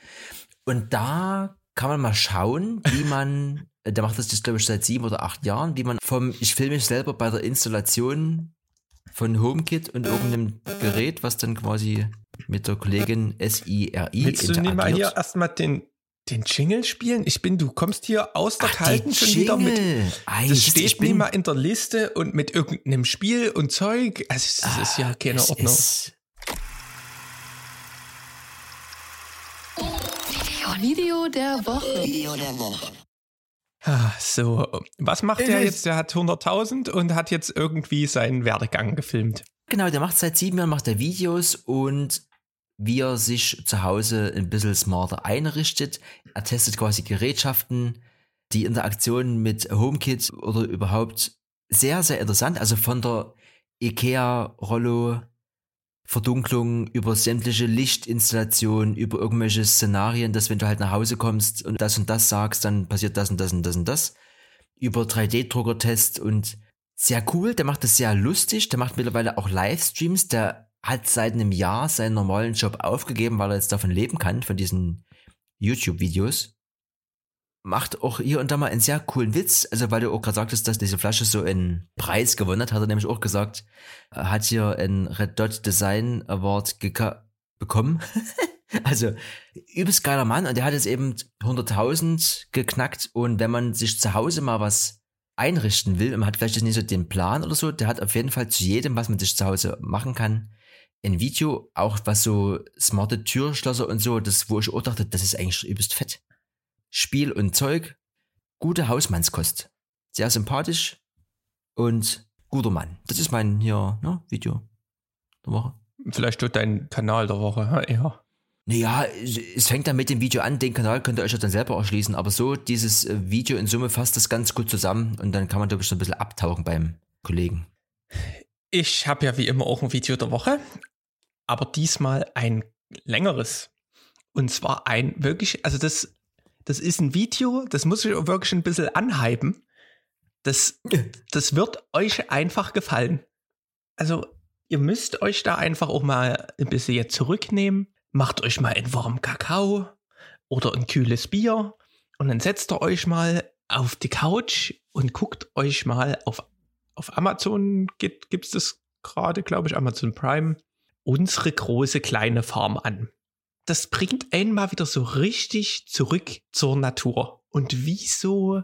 Und da kann man mal schauen, wie man, <laughs> der macht das jetzt glaube ich seit sieben oder acht Jahren, wie man vom, ich filme mich selber bei der Installation von HomeKit und irgendeinem Gerät, was dann quasi mit der Kollegin SIRI Willst du nicht mal hier erstmal den, den Jingle spielen? Ich bin, du kommst hier aus der Ach, Kalten schon wieder mit. Eist, das steht nie mal in der Liste und mit irgendeinem Spiel und Zeug. Also, das ah, ist ja keine Ordnung. Video der Woche. Video der Woche. Ah, so, was macht der jetzt? Der hat 100.000 und hat jetzt irgendwie seinen Werdegang gefilmt. Genau, der macht seit sieben Jahren macht er Videos und wie er sich zu Hause ein bisschen smarter einrichtet. Er testet quasi Gerätschaften, die Interaktion mit HomeKit oder überhaupt sehr, sehr interessant. Also von der IKEA-Rollo Verdunklung, über sämtliche Lichtinstallationen, über irgendwelche Szenarien, dass wenn du halt nach Hause kommst und das und das sagst, dann passiert das und das und das und das. Über 3D-Drucker-Test und sehr cool, der macht das sehr lustig, der macht mittlerweile auch Livestreams, der hat seit einem Jahr seinen normalen Job aufgegeben, weil er jetzt davon leben kann, von diesen YouTube-Videos. Macht auch hier und da mal einen sehr coolen Witz. Also, weil du auch gerade sagtest, dass diese Flasche so einen Preis gewonnen hat, hat er nämlich auch gesagt, er hat hier einen Red Dot Design Award bekommen. <laughs> also, übelst geiler Mann und der hat jetzt eben 100.000 geknackt und wenn man sich zu Hause mal was einrichten will und man hat vielleicht nicht so den Plan oder so, der hat auf jeden Fall zu jedem, was man sich zu Hause machen kann, ein Video, auch was so smarte Türschlösser und so, das, wo ich auch dachte, das ist eigentlich übelst fett. Spiel und Zeug, gute Hausmannskost. Sehr sympathisch und guter Mann. Das ist mein hier, ne, Video der Woche. Vielleicht wird dein Kanal der Woche, ja. Naja, es fängt dann mit dem Video an, den Kanal könnt ihr euch ja dann selber erschließen, aber so, dieses äh, Video in Summe fasst das ganz gut zusammen und dann kann man, glaube ich, so ein bisschen abtauchen beim Kollegen. Ich habe ja wie immer auch ein Video der Woche, aber diesmal ein längeres. Und zwar ein wirklich, also das, das ist ein Video, das muss ich wirklich ein bisschen anhypen. Das, das wird euch einfach gefallen. Also, ihr müsst euch da einfach auch mal ein bisschen jetzt zurücknehmen macht euch mal einen warmen Kakao oder ein kühles Bier und dann setzt ihr euch mal auf die Couch und guckt euch mal auf, auf Amazon, gibt es das gerade, glaube ich, Amazon Prime, unsere große kleine Farm an. Das bringt einen mal wieder so richtig zurück zur Natur. Und wieso,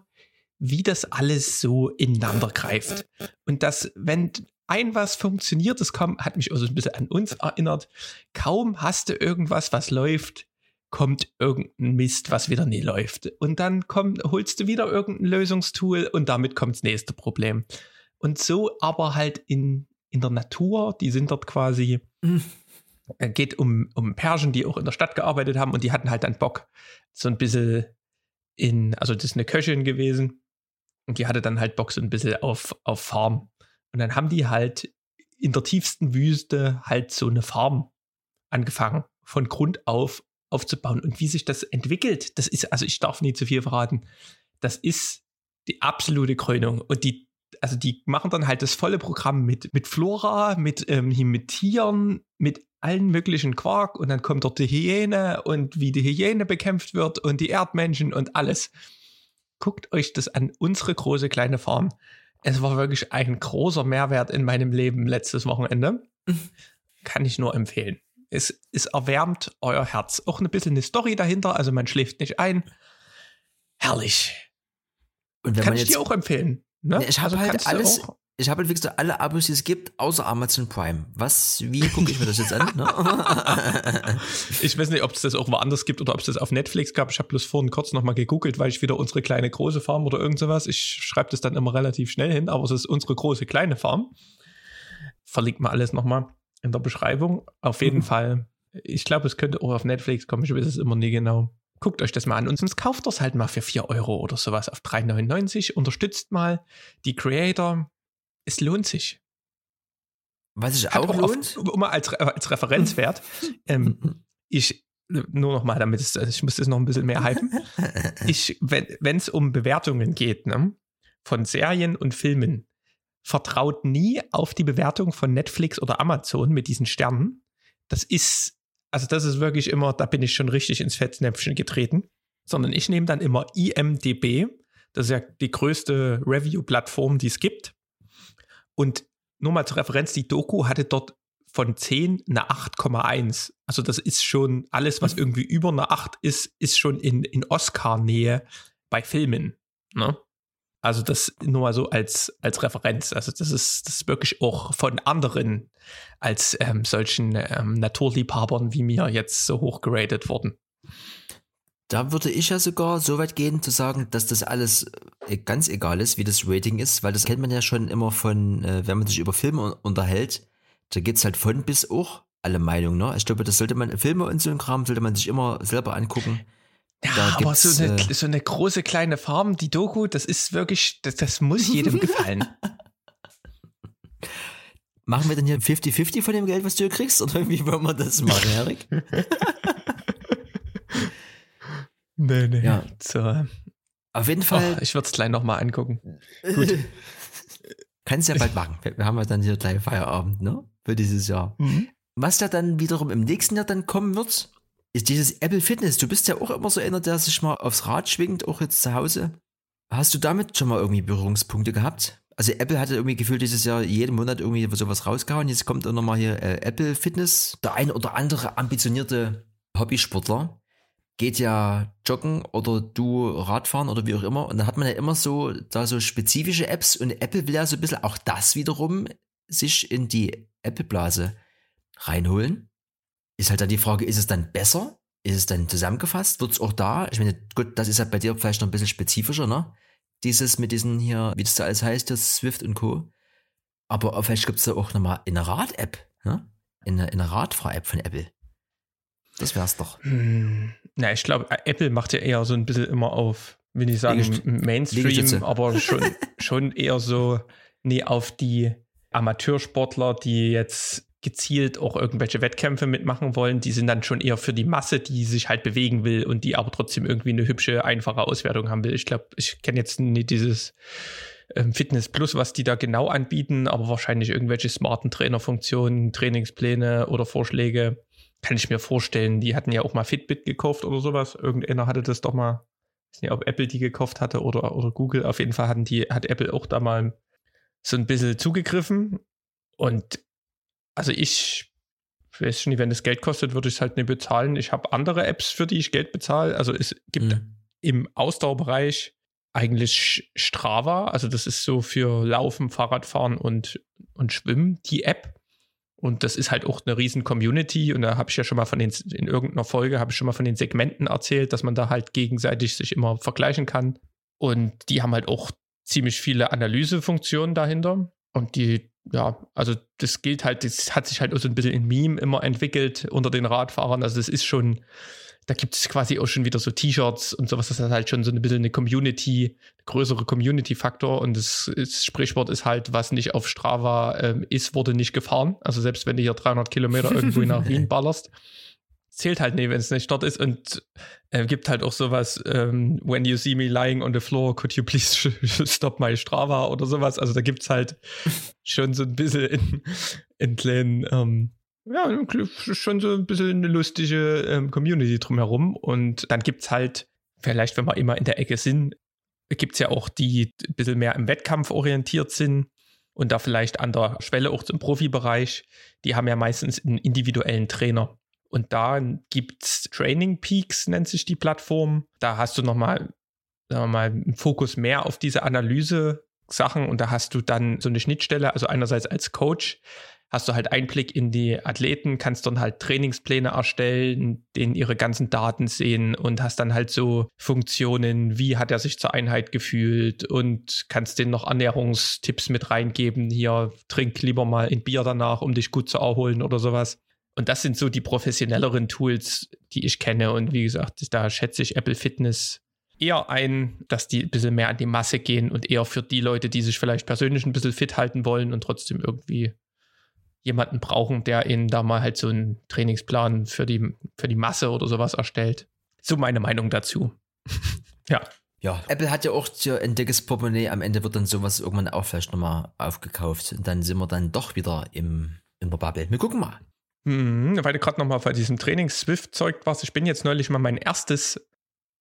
wie das alles so ineinander greift. Und das, wenn ein was funktioniert, das kam, hat mich auch so ein bisschen an uns erinnert. Kaum hast du irgendwas, was läuft, kommt irgendein Mist, was wieder nie läuft. Und dann komm, holst du wieder irgendein Lösungstool und damit kommt das nächste Problem. Und so aber halt in, in der Natur, die sind dort quasi, mhm. Geht um, um Perschen, die auch in der Stadt gearbeitet haben und die hatten halt dann Bock, so ein bisschen in, also das ist eine Köchin gewesen und die hatte dann halt Bock so ein bisschen auf, auf Farm und dann haben die halt in der tiefsten Wüste halt so eine Farm angefangen, von Grund auf aufzubauen. Und wie sich das entwickelt, das ist, also ich darf nie zu viel verraten, das ist die absolute Krönung. Und die, also die machen dann halt das volle Programm mit, mit Flora, mit, ähm, mit Tieren, mit allen möglichen Quark und dann kommt dort die Hyäne und wie die Hyäne bekämpft wird und die Erdmenschen und alles. Guckt euch das an, unsere große kleine Farm es war wirklich ein großer Mehrwert in meinem Leben letztes Wochenende. <laughs> Kann ich nur empfehlen. Es, es erwärmt euer Herz. Auch ein bisschen eine Story dahinter, also man schläft nicht ein. Herrlich. Und Kann ich dir auch empfehlen. Ne? Ich habe also halt alles, ich habe halt wirklich alle Abos, die es gibt, außer Amazon Prime. Was, wie gucke ich mir das jetzt an? Ne? <laughs> ich weiß nicht, ob es das auch woanders gibt oder ob es das auf Netflix gab. Ich habe bloß vorhin kurz nochmal gegoogelt, weil ich wieder unsere kleine große Farm oder irgend sowas. Ich schreibe das dann immer relativ schnell hin, aber es ist unsere große kleine Farm. Verlinkt mal alles nochmal in der Beschreibung. Auf jeden mhm. Fall. Ich glaube, es könnte auch auf Netflix kommen. Ich weiß es immer nie genau. Guckt euch das mal an und sonst kauft das halt mal für 4 Euro oder sowas auf 3,99. Unterstützt mal die Creator es lohnt sich. Was sich auch, auch lohnt? Auf, mal als, als Referenzwert. <laughs> ähm, ich, nur noch mal, damit es, ich muss das noch ein bisschen mehr hypen. <laughs> ich, wenn es um Bewertungen geht, ne, von Serien und Filmen, vertraut nie auf die Bewertung von Netflix oder Amazon mit diesen Sternen. Das ist, also das ist wirklich immer, da bin ich schon richtig ins Fettnäpfchen getreten. Sondern ich nehme dann immer IMDB. Das ist ja die größte Review-Plattform, die es gibt. Und nur mal zur Referenz, die Doku hatte dort von 10 eine 8,1. Also das ist schon alles, was mhm. irgendwie über eine 8 ist, ist schon in, in Oscar-Nähe bei Filmen. Ne? Also das nur mal so als, als Referenz. Also das ist, das ist wirklich auch von anderen als ähm, solchen ähm, Naturliebhabern wie mir jetzt so hoch geratet worden. Da würde ich ja sogar so weit gehen, zu sagen, dass das alles äh, ganz egal ist, wie das Rating ist, weil das kennt man ja schon immer von, äh, wenn man sich über Filme unterhält, da geht es halt von bis auch alle Meinungen, ne? Ich glaube, das sollte man, Filme und so ein Kram sollte man sich immer selber angucken. Ja, aber so eine, äh, so eine große kleine Farm, die Doku, das ist wirklich, das, das muss jedem gefallen. <laughs> Machen wir denn hier 50-50 von dem Geld, was du kriegst? Oder wie wollen wir das machen, Erik? <laughs> Nee, nee. Ja. So. Auf jeden Fall. Oh, ich würde es gleich nochmal angucken. Gut. <laughs> Kannst ja bald <laughs> machen. Wir haben ja dann hier gleich Feierabend, ne? Für dieses Jahr. Mhm. Was da dann wiederum im nächsten Jahr dann kommen wird, ist dieses Apple Fitness. Du bist ja auch immer so einer, der sich mal aufs Rad schwingt, auch jetzt zu Hause. Hast du damit schon mal irgendwie Berührungspunkte gehabt? Also Apple hatte irgendwie gefühlt dieses Jahr jeden Monat irgendwie sowas rausgehauen. Jetzt kommt auch nochmal hier äh, Apple Fitness. Der ein oder andere ambitionierte Hobbysportler geht ja joggen oder du Radfahren oder wie auch immer. Und da hat man ja immer so da so spezifische Apps und Apple will ja so ein bisschen auch das wiederum sich in die Apple-Blase reinholen. Ist halt dann die Frage, ist es dann besser? Ist es dann zusammengefasst? Wird es auch da? Ich meine, gut, das ist ja bei dir vielleicht noch ein bisschen spezifischer, ne? Dieses mit diesen hier, wie das da alles heißt, das Swift und Co. Aber vielleicht gibt es da auch nochmal eine Rad-App, ne? In eine, in eine Radfahr-App von Apple. Das wär's doch. Hm, na, ich glaube, Apple macht ja eher so ein bisschen immer auf, will ich sagen, Liegest- Mainstream, Liegestütze. aber schon, schon eher so, nee, auf die Amateursportler, die jetzt gezielt auch irgendwelche Wettkämpfe mitmachen wollen, die sind dann schon eher für die Masse, die sich halt bewegen will und die aber trotzdem irgendwie eine hübsche, einfache Auswertung haben will. Ich glaube, ich kenne jetzt nicht dieses ähm, Fitness Plus, was die da genau anbieten, aber wahrscheinlich irgendwelche smarten Trainerfunktionen, Trainingspläne oder Vorschläge kann ich mir vorstellen. Die hatten ja auch mal Fitbit gekauft oder sowas. Irgendeiner hatte das doch mal. Ich weiß nicht, ob Apple die gekauft hatte oder, oder Google. Auf jeden Fall hatten die, hat Apple auch da mal so ein bisschen zugegriffen. Und also ich weiß nicht, wenn das Geld kostet, würde ich es halt nicht bezahlen. Ich habe andere Apps, für die ich Geld bezahle. Also es gibt Mhm. im Ausdauerbereich eigentlich Strava. Also das ist so für Laufen, Fahrradfahren und, und Schwimmen die App. Und das ist halt auch eine riesen Community. Und da habe ich ja schon mal von den, in irgendeiner Folge habe ich schon mal von den Segmenten erzählt, dass man da halt gegenseitig sich immer vergleichen kann. Und die haben halt auch ziemlich viele Analysefunktionen dahinter. Und die, ja, also das gilt halt, das hat sich halt auch so ein bisschen in Meme immer entwickelt unter den Radfahrern. Also das ist schon, da gibt es quasi auch schon wieder so T-Shirts und sowas. Das hat halt schon so ein bisschen eine Community, größere Community-Faktor. Und das, das Sprichwort ist halt, was nicht auf Strava ähm, ist, wurde nicht gefahren. Also selbst wenn du hier 300 Kilometer <laughs> irgendwo nach Wien ballerst, zählt halt nicht, wenn es nicht dort ist. Und äh, gibt halt auch sowas, ähm, when you see me lying on the floor, could you please <laughs> stop my Strava oder sowas. Also da gibt es halt <laughs> schon so ein bisschen in, in kleinen, ähm, ja, schon so ein bisschen eine lustige ähm, Community drumherum. Und dann gibt es halt, vielleicht, wenn wir immer in der Ecke sind, gibt es ja auch die die ein bisschen mehr im Wettkampf orientiert sind und da vielleicht an der Schwelle auch zum Profibereich. Die haben ja meistens einen individuellen Trainer. Und da gibt's Training Peaks, nennt sich die Plattform. Da hast du nochmal, sagen wir mal, einen Fokus mehr auf diese Analyse-Sachen und da hast du dann so eine Schnittstelle, also einerseits als Coach hast du halt Einblick in die Athleten, kannst dann halt Trainingspläne erstellen, denen ihre ganzen Daten sehen und hast dann halt so Funktionen, wie hat er sich zur Einheit gefühlt und kannst denen noch Ernährungstipps mit reingeben. Hier, trink lieber mal ein Bier danach, um dich gut zu erholen oder sowas. Und das sind so die professionelleren Tools, die ich kenne. Und wie gesagt, da schätze ich Apple Fitness eher ein, dass die ein bisschen mehr an die Masse gehen und eher für die Leute, die sich vielleicht persönlich ein bisschen fit halten wollen und trotzdem irgendwie jemanden brauchen, der ihnen da mal halt so einen Trainingsplan für die, für die Masse oder sowas erstellt. So meine Meinung dazu. <laughs> ja. Ja, Apple hat ja auch so ein dickes Portemonnaie. Am Ende wird dann sowas irgendwann auch vielleicht nochmal aufgekauft. Und dann sind wir dann doch wieder im, in der Bubble. Wir gucken mal. Hm, weil du gerade nochmal bei diesem Trainings-Swift-Zeug warst. Ich bin jetzt neulich mal mein erstes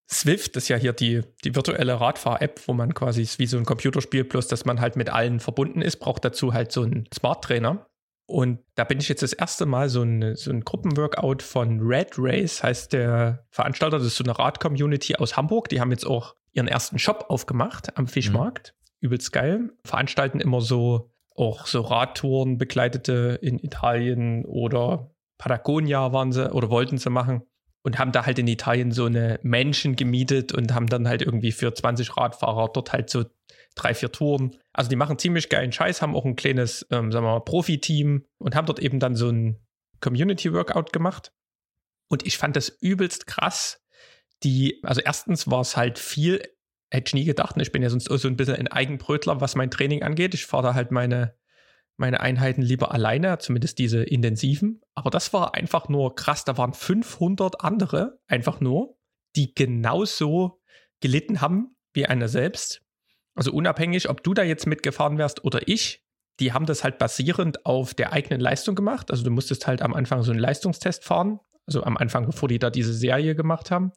Swift, das ist ja hier die, die virtuelle Radfahr-App, wo man quasi ist wie so ein Computerspiel, bloß dass man halt mit allen verbunden ist, braucht dazu halt so einen Smart-Trainer. Und da bin ich jetzt das erste Mal so ein, so ein Gruppenworkout von Red Race, heißt der Veranstalter. Das ist so eine Rad-Community aus Hamburg. Die haben jetzt auch ihren ersten Shop aufgemacht am Fischmarkt. Übelst geil. Veranstalten immer so auch so Radtouren begleitete in Italien oder Patagonia waren sie oder wollten sie machen und haben da halt in Italien so eine Menschen gemietet und haben dann halt irgendwie für 20 Radfahrer dort halt so drei, vier Touren. Also die machen ziemlich geilen Scheiß, haben auch ein kleines, ähm, sagen wir mal, Profi-Team und haben dort eben dann so ein Community-Workout gemacht. Und ich fand das übelst krass. Die, also erstens war es halt viel, hätte ich nie gedacht. ne? Ich bin ja sonst auch so ein bisschen ein Eigenbrötler, was mein Training angeht. Ich fahre da halt meine, meine Einheiten lieber alleine, zumindest diese intensiven. Aber das war einfach nur krass. Da waren 500 andere, einfach nur, die genauso gelitten haben wie einer selbst. Also unabhängig, ob du da jetzt mitgefahren wärst oder ich, die haben das halt basierend auf der eigenen Leistung gemacht. Also du musstest halt am Anfang so einen Leistungstest fahren. Also am Anfang, bevor die da diese Serie gemacht haben.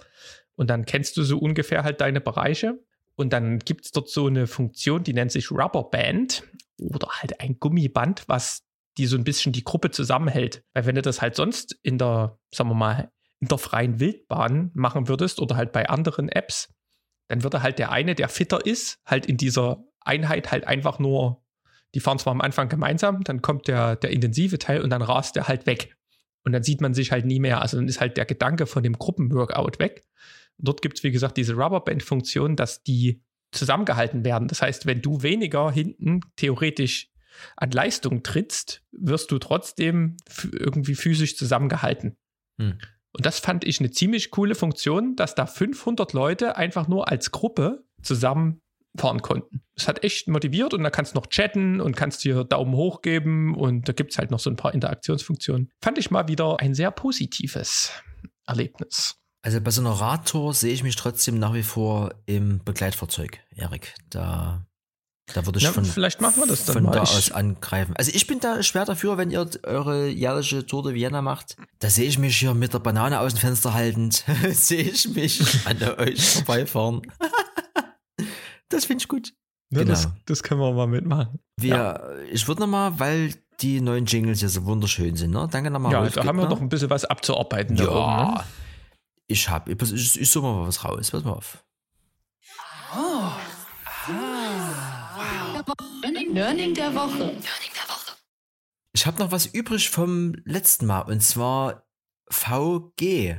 Und dann kennst du so ungefähr halt deine Bereiche. Und dann gibt es dort so eine Funktion, die nennt sich Rubberband oder halt ein Gummiband, was die so ein bisschen die Gruppe zusammenhält. Weil wenn du das halt sonst in der, sagen wir mal, in der freien Wildbahn machen würdest oder halt bei anderen Apps, dann würde halt der eine, der fitter ist, halt in dieser Einheit halt einfach nur, die fahren zwar am Anfang gemeinsam, dann kommt der, der intensive Teil und dann rast der halt weg. Und dann sieht man sich halt nie mehr. Also dann ist halt der Gedanke von dem Gruppenworkout weg. Und dort gibt es, wie gesagt, diese Rubberband-Funktion, dass die zusammengehalten werden. Das heißt, wenn du weniger hinten theoretisch an Leistung trittst, wirst du trotzdem irgendwie physisch zusammengehalten. Hm. Und das fand ich eine ziemlich coole Funktion, dass da 500 Leute einfach nur als Gruppe zusammen fahren konnten. Es hat echt motiviert und da kannst du noch chatten und kannst dir Daumen hoch geben und da gibt es halt noch so ein paar Interaktionsfunktionen. Fand ich mal wieder ein sehr positives Erlebnis. Also bei so einer Radtour sehe ich mich trotzdem nach wie vor im Begleitfahrzeug, Erik. Da, da würde ich ja, von, vielleicht machen wir das dann von mal. da aus angreifen. Also ich bin da schwer dafür, wenn ihr eure jährliche Tour de Vienna macht. Da sehe ich mich hier mit der Banane aus dem Fenster haltend. <laughs> sehe ich mich an euch vorbeifahren. <laughs> das finde ich gut. Ja, genau. das, das können wir mal mitmachen. Wir, ja. Ich würde nochmal, weil die neuen Jingles ja so wunderschön sind, ne? Danke nochmal. Ja, da haben wir noch ein bisschen was abzuarbeiten. Ja. Oben, ne? Ich hab, ich, ich, ich suche mal was raus. Pass mal auf. Oh. Learning der Woche. Learning der Woche. Ich habe noch was übrig vom letzten Mal und zwar VG.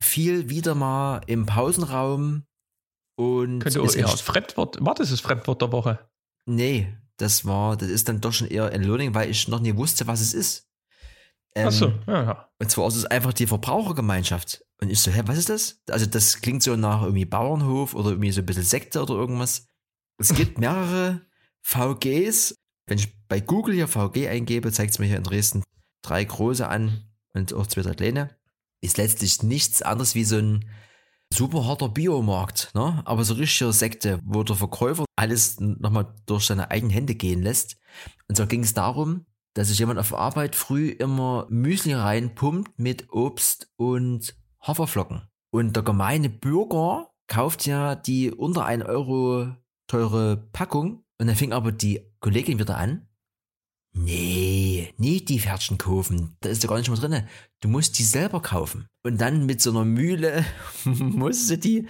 Viel wieder mal im Pausenraum und. Könnte auch eher Fremdwort. War das das Fremdwort der Woche? Nee, das war, das ist dann doch schon eher ein Learning, weil ich noch nie wusste, was es ist. Ähm, Ach so, ja, ja. Und zwar ist es einfach die Verbrauchergemeinschaft. Und ich so, hä, was ist das? Also das klingt so nach irgendwie Bauernhof oder irgendwie so ein bisschen Sekte oder irgendwas. Es gibt mehrere VGs. Wenn ich bei Google hier VG eingebe, zeigt es mir hier in Dresden drei große an und auch zwei, drei kleine. Ist letztlich nichts anderes wie so ein super harter Biomarkt, ne? aber so richtige Sekte, wo der Verkäufer alles nochmal durch seine eigenen Hände gehen lässt. Und so ging es darum, dass sich jemand auf Arbeit früh immer Müsli reinpumpt mit Obst und Haferflocken. Und der gemeine Bürger kauft ja die unter 1 Euro teure Packung und dann fing aber die Kollegin wieder an. Nee, nicht die Pferdchen kaufen. Da ist ja gar nicht mehr drin. Du musst die selber kaufen. Und dann mit so einer Mühle <laughs> musst du die,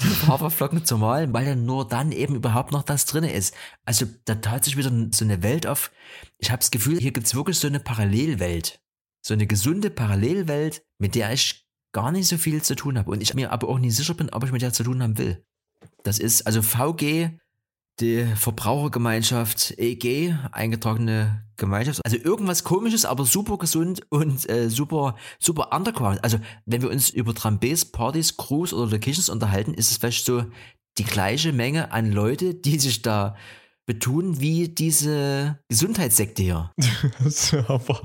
die Haferflocken zermahlen, weil dann nur dann eben überhaupt noch das drin ist. Also da tat sich wieder so eine Welt auf. Ich habe das Gefühl, hier gibt's wirklich so eine Parallelwelt. So eine gesunde Parallelwelt, mit der ich gar nicht so viel zu tun habe. Und ich mir aber auch nicht sicher bin, ob ich mit der zu tun haben will. Das ist also VG die Verbrauchergemeinschaft EG, eingetragene Gemeinschaft. Also irgendwas komisches, aber super gesund und äh, super, super underground. Also wenn wir uns über Trambes, Partys, Crews oder Locations unterhalten, ist es vielleicht so die gleiche Menge an Leute, die sich da betun wie diese Gesundheitssekte hier. <laughs> aber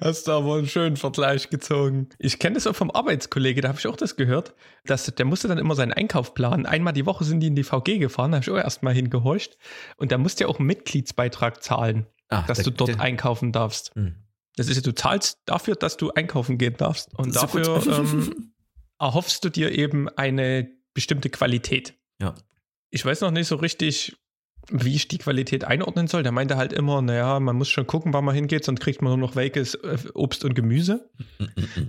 Hast du aber einen schönen Vergleich gezogen. Ich kenne das auch vom Arbeitskollege, da habe ich auch das gehört. Dass, der musste dann immer seinen Einkauf planen. Einmal die Woche sind die in die VG gefahren, da habe ich auch erstmal hingehorcht. Und da musst du ja auch einen Mitgliedsbeitrag zahlen, Ach, dass der, du dort der, einkaufen darfst. Mh. Das ist ja, du zahlst dafür, dass du einkaufen gehen darfst. Und dafür <laughs> ähm, erhoffst du dir eben eine bestimmte Qualität. Ja. Ich weiß noch nicht so richtig, wie ich die Qualität einordnen soll. Der meinte halt immer, naja, man muss schon gucken, wann man hingeht, sonst kriegt man nur noch welkes äh, Obst und Gemüse.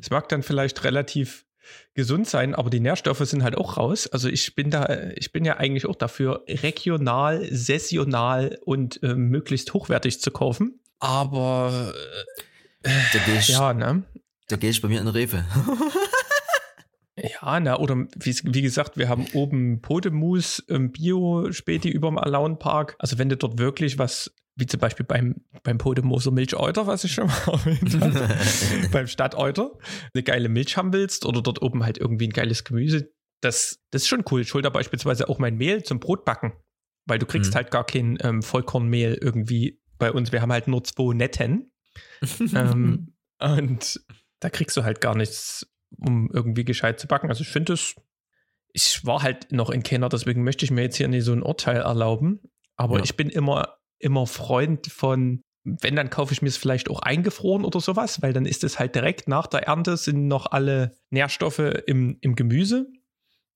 Es mag dann vielleicht relativ gesund sein, aber die Nährstoffe sind halt auch raus. Also ich bin da, ich bin ja eigentlich auch dafür, regional, sessional und äh, möglichst hochwertig zu kaufen. Aber äh, da ich, ja, ne? Da gehe ich bei mir in Rewe. <laughs> Ja, na, oder wie, wie gesagt, wir haben oben Podemus ähm, Bio-Späti über dem Alaun Park. Also wenn du dort wirklich was, wie zum Beispiel beim, beim Podemoser Milcheuter, was ich schon mal <laughs> erwähnt habe, <laughs> beim Stadteuter, eine geile Milch haben willst oder dort oben halt irgendwie ein geiles Gemüse, das, das ist schon cool. Ich hole da beispielsweise auch mein Mehl zum Brotbacken, weil du kriegst mhm. halt gar kein ähm, Vollkornmehl irgendwie bei uns. Wir haben halt nur zwei Netten. <laughs> ähm, und da kriegst du halt gar nichts um irgendwie gescheit zu backen. Also ich finde es, ich war halt noch in Kenner, deswegen möchte ich mir jetzt hier nicht so ein Urteil erlauben. Aber Ja. ich bin immer, immer Freund von, wenn, dann kaufe ich mir es vielleicht auch eingefroren oder sowas, weil dann ist es halt direkt nach der Ernte sind noch alle Nährstoffe im, im Gemüse.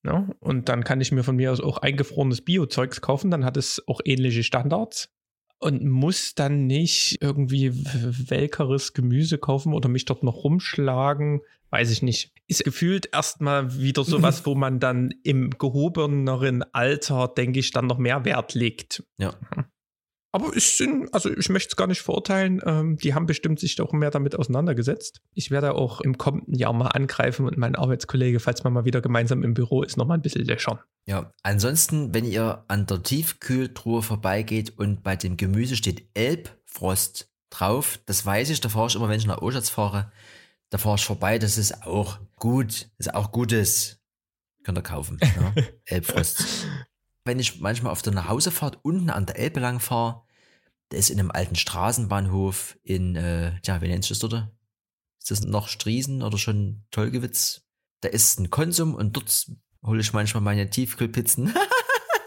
Ja, und dann kann ich mir von mir aus auch eingefrorenes Biozeugs kaufen, dann hat es auch ähnliche Standards und muss dann nicht irgendwie welkeres Gemüse kaufen oder mich dort noch rumschlagen. Weiß ich nicht. Ist gefühlt erstmal wieder sowas, wo man dann im gehobeneren Alter, denke ich, dann noch mehr Wert legt. Ja. Aber es sind, also ich möchte es gar nicht verurteilen, ähm, die haben bestimmt sich auch mehr damit auseinandergesetzt. Ich werde auch im kommenden Jahr mal angreifen und mein Arbeitskollege, falls man mal wieder gemeinsam im Büro ist, noch mal ein bisschen löchern. Ja, ansonsten, wenn ihr an der Tiefkühltruhe vorbeigeht und bei dem Gemüse steht Elbfrost drauf, das weiß ich, da fahre ich immer, wenn ich nach Oschatz fahre, da fahre ich vorbei, das ist auch gut, ist auch Gutes. Könnt ihr kaufen, ja? <laughs> Elbfrost. Wenn ich manchmal auf der Nachhausefahrt unten an der Elbe lang fahre, der ist in einem alten Straßenbahnhof in, äh, ja, wie nennt sich das dort? Ist das noch Striesen oder schon Tolgewitz? Da ist ein Konsum und dort hole ich manchmal meine Tiefkühlpizzen.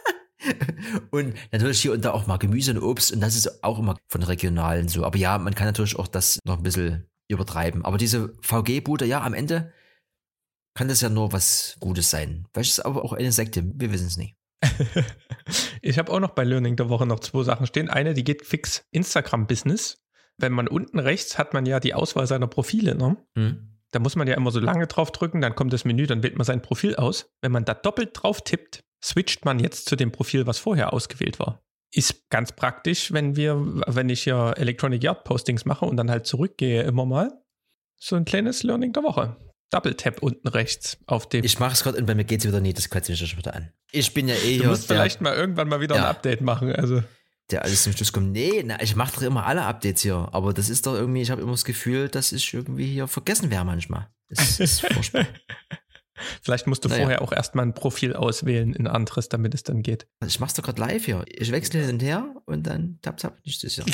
<laughs> und natürlich hier und da auch mal Gemüse und Obst und das ist auch immer von regionalen so. Aber ja, man kann natürlich auch das noch ein bisschen übertreiben. Aber diese VG-Bude, ja, am Ende kann das ja nur was Gutes sein. Vielleicht ist es aber auch eine Sekte, wir wissen es nicht. <laughs> Ich habe auch noch bei Learning der Woche noch zwei Sachen stehen. Eine, die geht fix Instagram-Business. Wenn man unten rechts hat man ja die Auswahl seiner Profile, ne? Hm? Da muss man ja immer so lange drauf drücken, dann kommt das Menü, dann wählt man sein Profil aus. Wenn man da doppelt drauf tippt, switcht man jetzt zu dem Profil, was vorher ausgewählt war. Ist ganz praktisch, wenn wir, wenn ich hier Electronic Yard Postings mache und dann halt zurückgehe immer mal. So ein kleines Learning der Woche. Double Tap unten rechts auf dem. Ich mache es gerade und bei mir geht es wieder nie, das kotzt mich schon wieder an. Ich bin ja eh du hier musst der, vielleicht mal irgendwann mal wieder ein Ja. Update machen. Also der alles zum Schluss kommt. Nee, na, ich mache doch immer alle Updates hier, aber das ist doch irgendwie, ich habe immer das Gefühl, dass ich irgendwie hier vergessen wäre manchmal. Das ist <laughs> furchtbar. Vielleicht musst du Naja. vorher auch erstmal ein Profil auswählen, ein anderes, damit es dann geht. Ich mach's doch gerade live hier. Ich wechsle hin und her und dann tap tap nicht das <laughs> ja.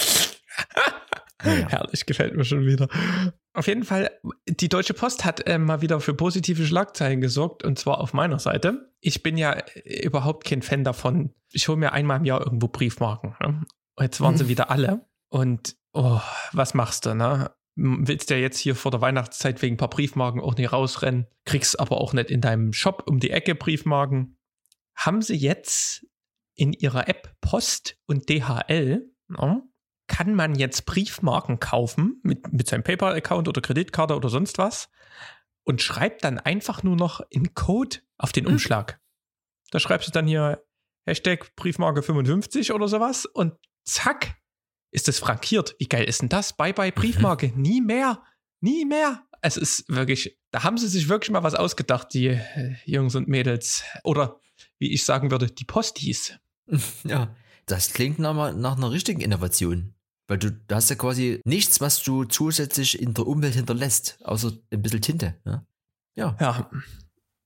Naja. Herrlich, gefällt mir schon wieder. Auf jeden Fall, die Deutsche Post hat äh, mal wieder für positive Schlagzeilen gesorgt und zwar auf meiner Seite. Ich bin ja äh, überhaupt kein Fan davon. Ich hole mir einmal im Jahr irgendwo Briefmarken. Ne? Jetzt waren sie wieder alle. Und oh, was machst du, ne? Willst ja jetzt hier vor der Weihnachtszeit wegen ein paar Briefmarken auch nicht rausrennen, kriegst aber auch nicht in deinem Shop um die Ecke Briefmarken. Haben sie jetzt in ihrer App Post und DHL, ne? kann man jetzt Briefmarken kaufen mit, mit seinem PayPal-Account oder Kreditkarte oder sonst was und schreibt dann einfach nur noch einen Code auf den Umschlag. Da schreibst du dann hier Hashtag Briefmarke 55 oder sowas und zack, ist es frankiert. Wie geil ist denn das? Bye bye Briefmarke. Nie mehr. Nie mehr. Es ist wirklich, da haben sie sich wirklich mal was ausgedacht, die äh, Jungs und Mädels. Oder wie ich sagen würde, die Postis. <laughs> ja. Das klingt nach, nach einer richtigen Innovation. Weil du, du hast ja quasi nichts, was du zusätzlich in der Umwelt hinterlässt, außer ein bisschen Tinte. Ja. Ja. Ja,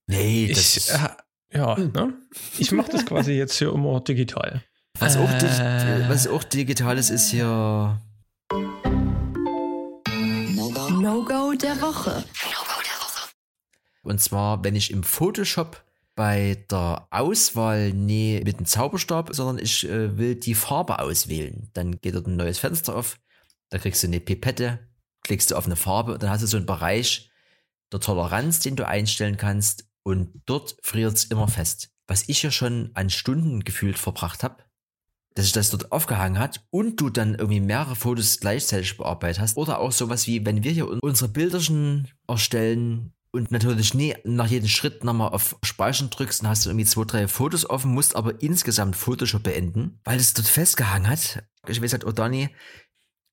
Nee, das ich, ist, äh, ja, ne? ich mache das quasi jetzt hier immer digital. Was, auch äh. dig, was auch digital ist, ist hier. No-Go der Woche. Und zwar, wenn ich im Photoshop bei der Auswahl nie mit dem Zauberstab, sondern ich äh, will die Farbe auswählen. Dann geht dort ein neues Fenster auf, da kriegst du eine Pipette, klickst du auf eine Farbe und dann hast du so einen Bereich der Toleranz, den du einstellen kannst und dort friert es immer fest. Was ich ja schon an Stunden gefühlt verbracht habe, dass sich das dort aufgehangen hat und du dann irgendwie mehrere Fotos gleichzeitig bearbeitet hast. Oder auch sowas wie, wenn wir hier unsere Bilderchen erstellen und natürlich nie nach jedem Schritt nochmal auf Speichern drückst, dann hast du irgendwie zwei, drei Fotos offen, musst aber insgesamt Photoshop beenden, weil es dort festgehangen hat. Ich weiß halt, Odani,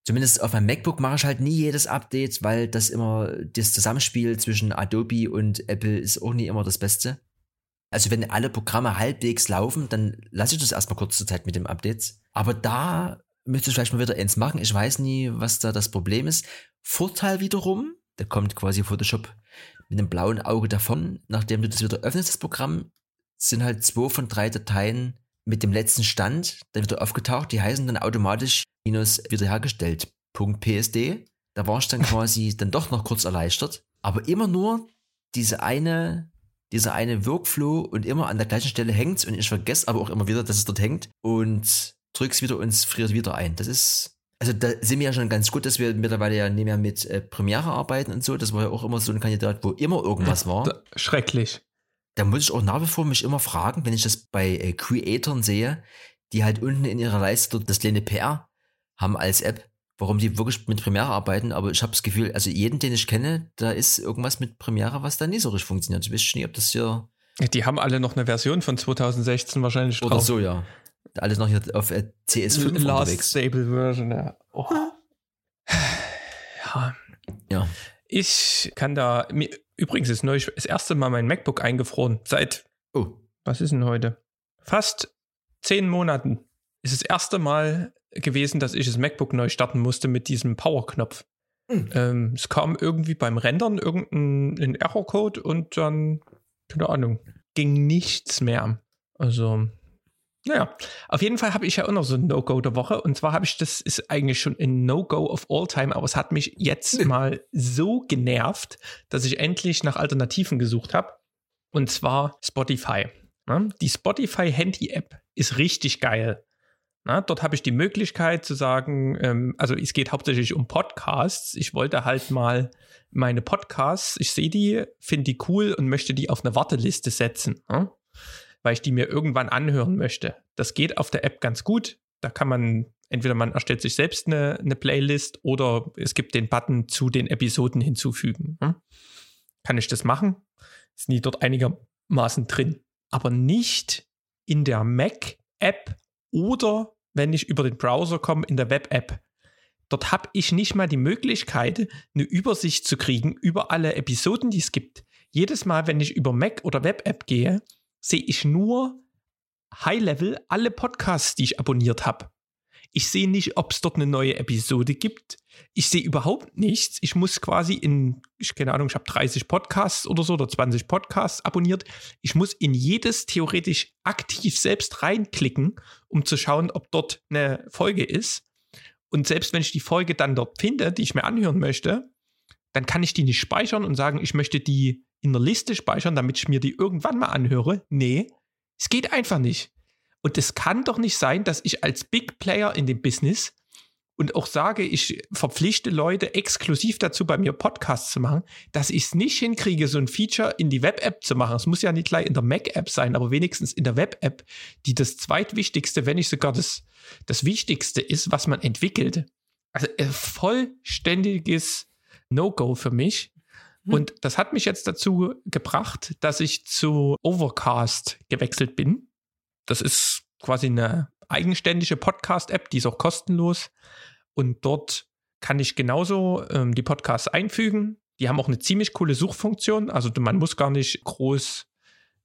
zumindest auf meinem MacBook mache ich halt nie jedes Update, weil das immer, das Zusammenspiel zwischen Adobe und Apple ist auch nie immer das Beste. Also wenn alle Programme halbwegs laufen, dann lasse ich das erstmal kurze Zeit mit dem Updates. Aber da müsste ich vielleicht mal wieder eins machen. Ich weiß nie, was da das Problem ist. Vorteil wiederum, da kommt quasi Photoshop mit einem blauen Auge davon. Nachdem du das wieder öffnest, das Programm, sind halt zwei von drei Dateien mit dem letzten Stand dann wieder aufgetaucht. Die heißen dann automatisch minus wiederhergestellt. .psd. Da war ich dann <laughs> quasi dann doch noch kurz erleichtert. Aber immer nur diese eine, dieser eine Workflow und immer an der gleichen Stelle hängt's und ich vergesse aber auch immer wieder, dass es dort hängt. Und drück's wieder und es friert wieder ein. Das ist, also da sind wir ja schon ganz gut, dass wir mittlerweile ja nicht mehr mit äh, Premiere arbeiten und so. Das war ja auch immer so ein Kandidat, wo immer irgendwas war. Da, schrecklich. Da muss ich auch nach wie vor mich immer fragen, wenn ich das bei äh, Creatoren sehe, die halt unten in ihrer Leiste dort das kleine PR haben als App, warum die wirklich mit Premiere arbeiten, aber ich habe das Gefühl, also jeden, den ich kenne, da ist irgendwas mit Premiere, was da nie so richtig funktioniert. Ich weiß nicht, ob das hier. Die haben alle noch eine Version von 2016 wahrscheinlich Oder so, ja. Alles noch hier auf äh, CS5 Last unterwegs. Stable Version, ja. Oh. ja. Ja. Ich kann da. Mir, übrigens ist neu das erste Mal mein MacBook eingefroren. Seit, Oh, was ist denn heute? Fast zehn Monaten ist das erste Mal gewesen, dass ich das MacBook neu starten musste mit diesem Power-Knopf. Hm. Ähm, es kam irgendwie beim Rendern irgendein Error-Code und dann, keine Ahnung, ging nichts mehr. Also, naja, auf jeden Fall habe ich ja auch noch so ein No-Go der Woche. Und zwar habe ich, das ist eigentlich schon ein No-Go of all time, aber es hat mich jetzt Nö. mal so genervt, dass ich endlich nach Alternativen gesucht habe. Und zwar Spotify. Ne? Die Spotify Handy-App ist richtig geil. Na, dort habe ich die Möglichkeit zu sagen, ähm, also es geht hauptsächlich um Podcasts. Ich wollte halt mal meine Podcasts, ich sehe die, finde die cool und möchte die auf eine Warteliste setzen, ne? weil ich die mir irgendwann anhören möchte. Das geht auf der App ganz gut. Da kann man, entweder man erstellt sich selbst eine, eine Playlist oder es gibt den Button zu den Episoden hinzufügen. Ne? Kann ich das machen? Ist nie dort einigermaßen drin. Aber nicht in der Mac-App oder wenn ich über den Browser komme in der Web-App. Dort habe ich nicht mal die Möglichkeit, eine Übersicht zu kriegen über alle Episoden, die es gibt. Jedes Mal, wenn ich über Mac oder Web-App gehe, sehe ich nur High-Level alle Podcasts, die ich abonniert habe. Ich sehe nicht, ob es dort eine neue Episode gibt. Ich sehe überhaupt nichts. Ich muss quasi in, ich keine Ahnung, ich habe 30 Podcasts oder so oder 20 Podcasts abonniert. Ich muss in jedes theoretisch aktiv selbst reinklicken, um zu schauen, ob dort eine Folge ist. Und selbst wenn ich die Folge dann dort finde, die ich mir anhören möchte, dann kann ich die nicht speichern und sagen, ich möchte die in der Liste speichern, damit ich mir die irgendwann mal anhöre. Nee, es geht einfach nicht. Und es kann doch nicht sein, dass ich als Big Player in dem Business und auch sage, ich verpflichte Leute exklusiv dazu, bei mir Podcasts zu machen, dass ich es nicht hinkriege, so ein Feature in die Web-App zu machen. Es muss ja nicht gleich in der Mac-App sein, aber wenigstens in der Web-App, die das zweitwichtigste, wenn nicht sogar das, das Wichtigste ist, was man entwickelt. Also ein vollständiges No-Go für mich. Und das hat mich jetzt dazu gebracht, dass ich zu Overcast gewechselt bin. Das ist quasi eine eigenständige Podcast-App, die ist auch kostenlos. Und dort kann ich genauso ähm, die Podcasts einfügen. Die haben auch eine ziemlich coole Suchfunktion. Also man muss gar nicht groß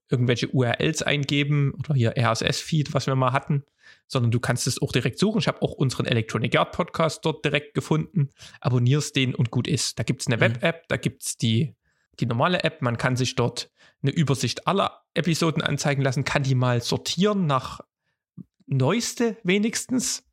irgendwelche URLs eingeben oder hier RSS-Feed, was wir mal hatten, sondern du kannst es auch direkt suchen. Ich habe auch unseren Electronic Art Podcast dort direkt gefunden, abonnierst den und gut ist. Da gibt es eine Mhm. Web-App, da gibt es die, die normale App. Man kann sich dort eine Übersicht aller Episoden anzeigen lassen, kann die mal sortieren nach neueste wenigstens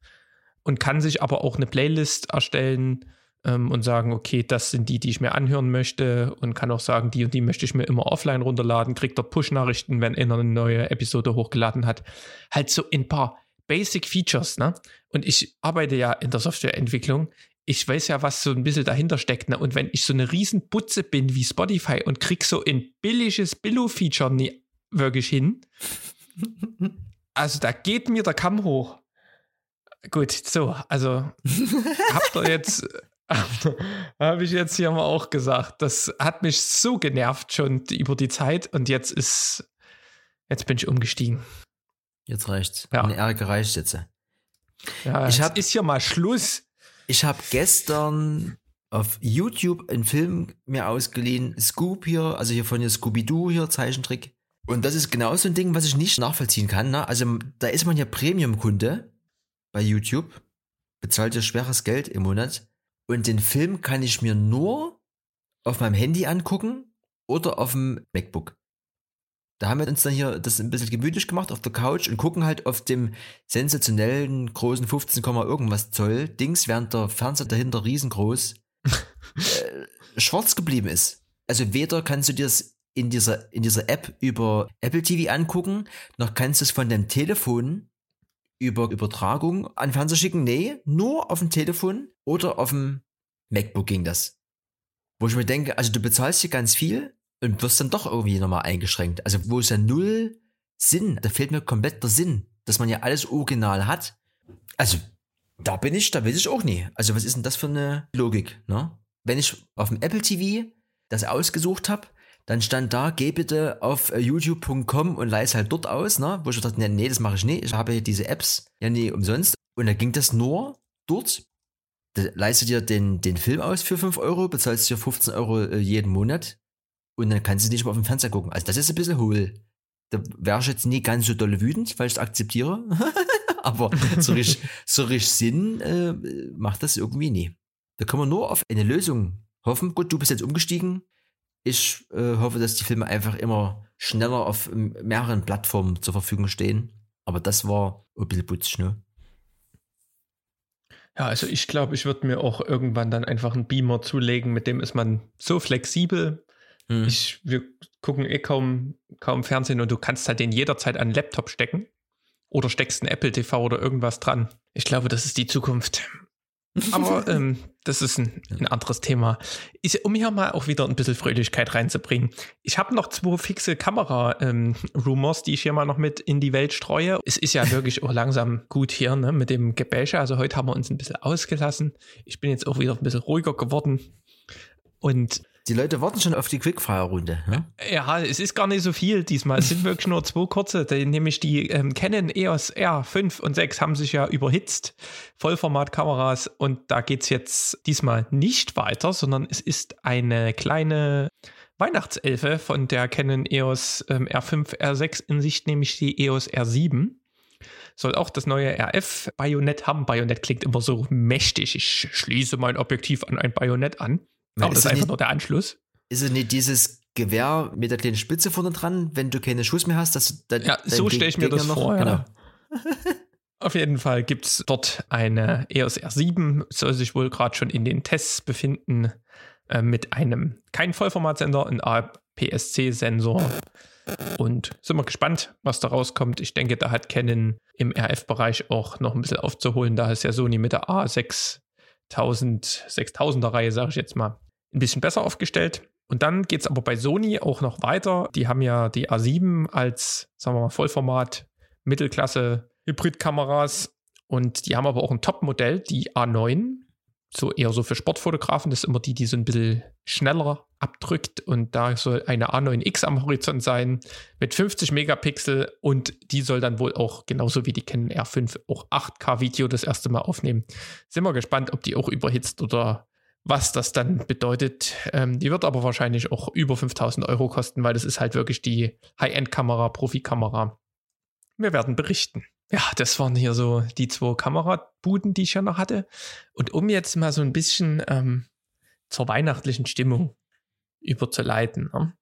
und kann sich aber auch eine Playlist erstellen ähm, und sagen, okay, das sind die, die ich mir anhören möchte und kann auch sagen, die und die möchte ich mir immer offline runterladen, kriegt dort Push-Nachrichten, wenn einer eine neue Episode hochgeladen hat. Halt so ein paar Basic Features, ne? Und ich arbeite ja in der Softwareentwicklung. Ich weiß ja, was so ein bisschen dahinter steckt, ne? Und wenn ich so eine riesen Butze bin wie Spotify und krieg so ein billiges Billo-Feature nie wirklich hin, <laughs> also da geht mir der Kamm hoch. Gut, so, also <laughs> habt ihr jetzt, <laughs> habe ich jetzt hier mal auch gesagt, das hat mich so genervt schon über die Zeit und jetzt ist, jetzt bin ich umgestiegen. Jetzt reicht's. Ja. Meine Ärger reicht jetzt. Ja, Ich ich hab- ist hier mal Schluss. Ich habe gestern auf YouTube einen Film mir ausgeliehen, Scoop hier, also hier von hier Scooby-Doo hier, Zeichentrick. Und das ist genau so ein Ding, was ich nicht nachvollziehen kann. Ne? Also da ist man ja Premium-Kunde bei YouTube, bezahlt ja schweres Geld im Monat. Und den Film kann ich mir nur auf meinem Handy angucken oder auf dem MacBook. Da haben wir uns dann hier das ein bisschen gemütlich gemacht auf der Couch und gucken halt auf dem sensationellen großen 15, Komma irgendwas Zoll Dings, während der Fernseher dahinter riesengroß <laughs> äh, schwarz geblieben ist. Also weder kannst du dir das in dieser, in dieser App über Apple TV angucken, noch kannst du es von deinem Telefon über Übertragung an Fernseher schicken? Nee, nur auf dem Telefon oder auf dem MacBook ging das. Wo ich mir denke, also du bezahlst hier ganz viel und wirst dann doch irgendwie nochmal eingeschränkt. Also wo ist ja null Sinn? Da fehlt mir komplett der Sinn, dass man ja alles original hat. Also da bin ich, da weiß ich auch nie. Also was ist denn das für eine Logik, ne? Wenn ich auf dem Apple TV das ausgesucht habe, dann stand da, geh bitte auf äh, youtube.com und leih es halt dort aus, ne? Wo ich dachte, nee, nee das mache ich nicht. Ich habe diese Apps ja nie umsonst. Und da ging das nur dort. Da leihst du dir den, den Film aus für 5 Euro, bezahlst dir 15 Euro äh, jeden Monat und dann kannst du nicht mehr auf dem Fernseher gucken. Also das ist ein bisschen hohl. Da wäre ich jetzt nie ganz so dolle wütend, weil ich es akzeptiere. <laughs> Aber so richtig, <laughs> so richtig Sinn äh, macht das irgendwie nie. Da kann man nur auf eine Lösung hoffen. Gut, du bist jetzt umgestiegen. Ich äh, hoffe, dass die Filme einfach immer schneller auf mehreren Plattformen zur Verfügung stehen. Aber das war ein bisschen putzig, ne? Ja, also ich glaube, ich würde mir auch irgendwann dann einfach einen Beamer zulegen, mit dem ist man so flexibel. Hm. Ich, wir gucken eh kaum, kaum Fernsehen und du kannst halt den jederzeit an einen Laptop stecken oder steckst ein Apple TV oder irgendwas dran. Ich glaube, das ist die Zukunft. <laughs> Aber ähm, das ist ein, ein, anderes Thema. Ich, um hier mal auch wieder ein bisschen Fröhlichkeit reinzubringen. Ich habe noch zwei fixe Kamera-Rumors, ähm, die ich hier mal noch mit in die Welt streue. Es ist ja <laughs> wirklich auch langsam gut hier ne, mit dem Gebäsche. Also heute haben wir uns ein bisschen ausgelassen. Ich bin jetzt auch wieder ein bisschen ruhiger geworden. Und die Leute warten schon auf die Quickfire-Runde. Ne? Ja, es ist gar nicht so viel diesmal. Es sind <laughs> wirklich nur zwei kurze. Nämlich die ähm, Canon EOS R5 und 6 haben sich ja überhitzt. Vollformatkameras. Und da geht es jetzt diesmal nicht weiter, sondern es ist eine kleine Weihnachtselfe von der Canon EOS ähm, R5, R6 in Sicht, nämlich die EOS R7 soll auch das neue RF-Bajonett haben. Bajonett klingt immer so mächtig. Ich schließe mein Objektiv an ein Bajonett an. Aber das ist einfach nicht, nur der Anschluss. Ist es nicht dieses Gewehr mit der kleinen Spitze vorne dran, wenn du keine Schuss mehr hast? Dass dann, ja, so stelle ich mir das vor. Ja. Genau. <laughs> <laughs> Auf jeden Fall gibt es dort eine EOS R7, soll sich wohl gerade schon in den Tests befinden, äh, mit einem kein Vollformatsensor, ein APS-C-Sensor. Und sind wir gespannt, was da rauskommt. Ich denke, da hat Canon im RF-Bereich auch noch ein bisschen aufzuholen. Da ist ja Sony mit der A6000, 6000er Reihe, sage ich jetzt mal, ein bisschen besser aufgestellt. Und dann geht es aber bei Sony auch noch weiter. Die haben ja die A7 als, sagen wir mal, Vollformat, Mittelklasse, Hybridkameras. Und die haben aber auch ein Top-Modell, die A9. So eher so für Sportfotografen. Das ist immer die, die so ein bisschen schneller abdrückt. Und da soll eine A9X am Horizont sein mit 50 Megapixel. Und die soll dann wohl auch, genauso wie die Canon R5, auch 8K-Video das erste Mal aufnehmen. Sind wir gespannt, ob die auch überhitzt oder was das dann bedeutet. Ähm, die wird aber wahrscheinlich auch über 5000 Euro kosten, weil das ist halt wirklich die High-End-Kamera, Profi-Kamera. Wir werden berichten. Ja, das waren hier so die zwei Kamerabuden, die ich ja noch hatte. Und um jetzt mal so ein bisschen ähm, zur weihnachtlichen Stimmung überzuleiten. Ne?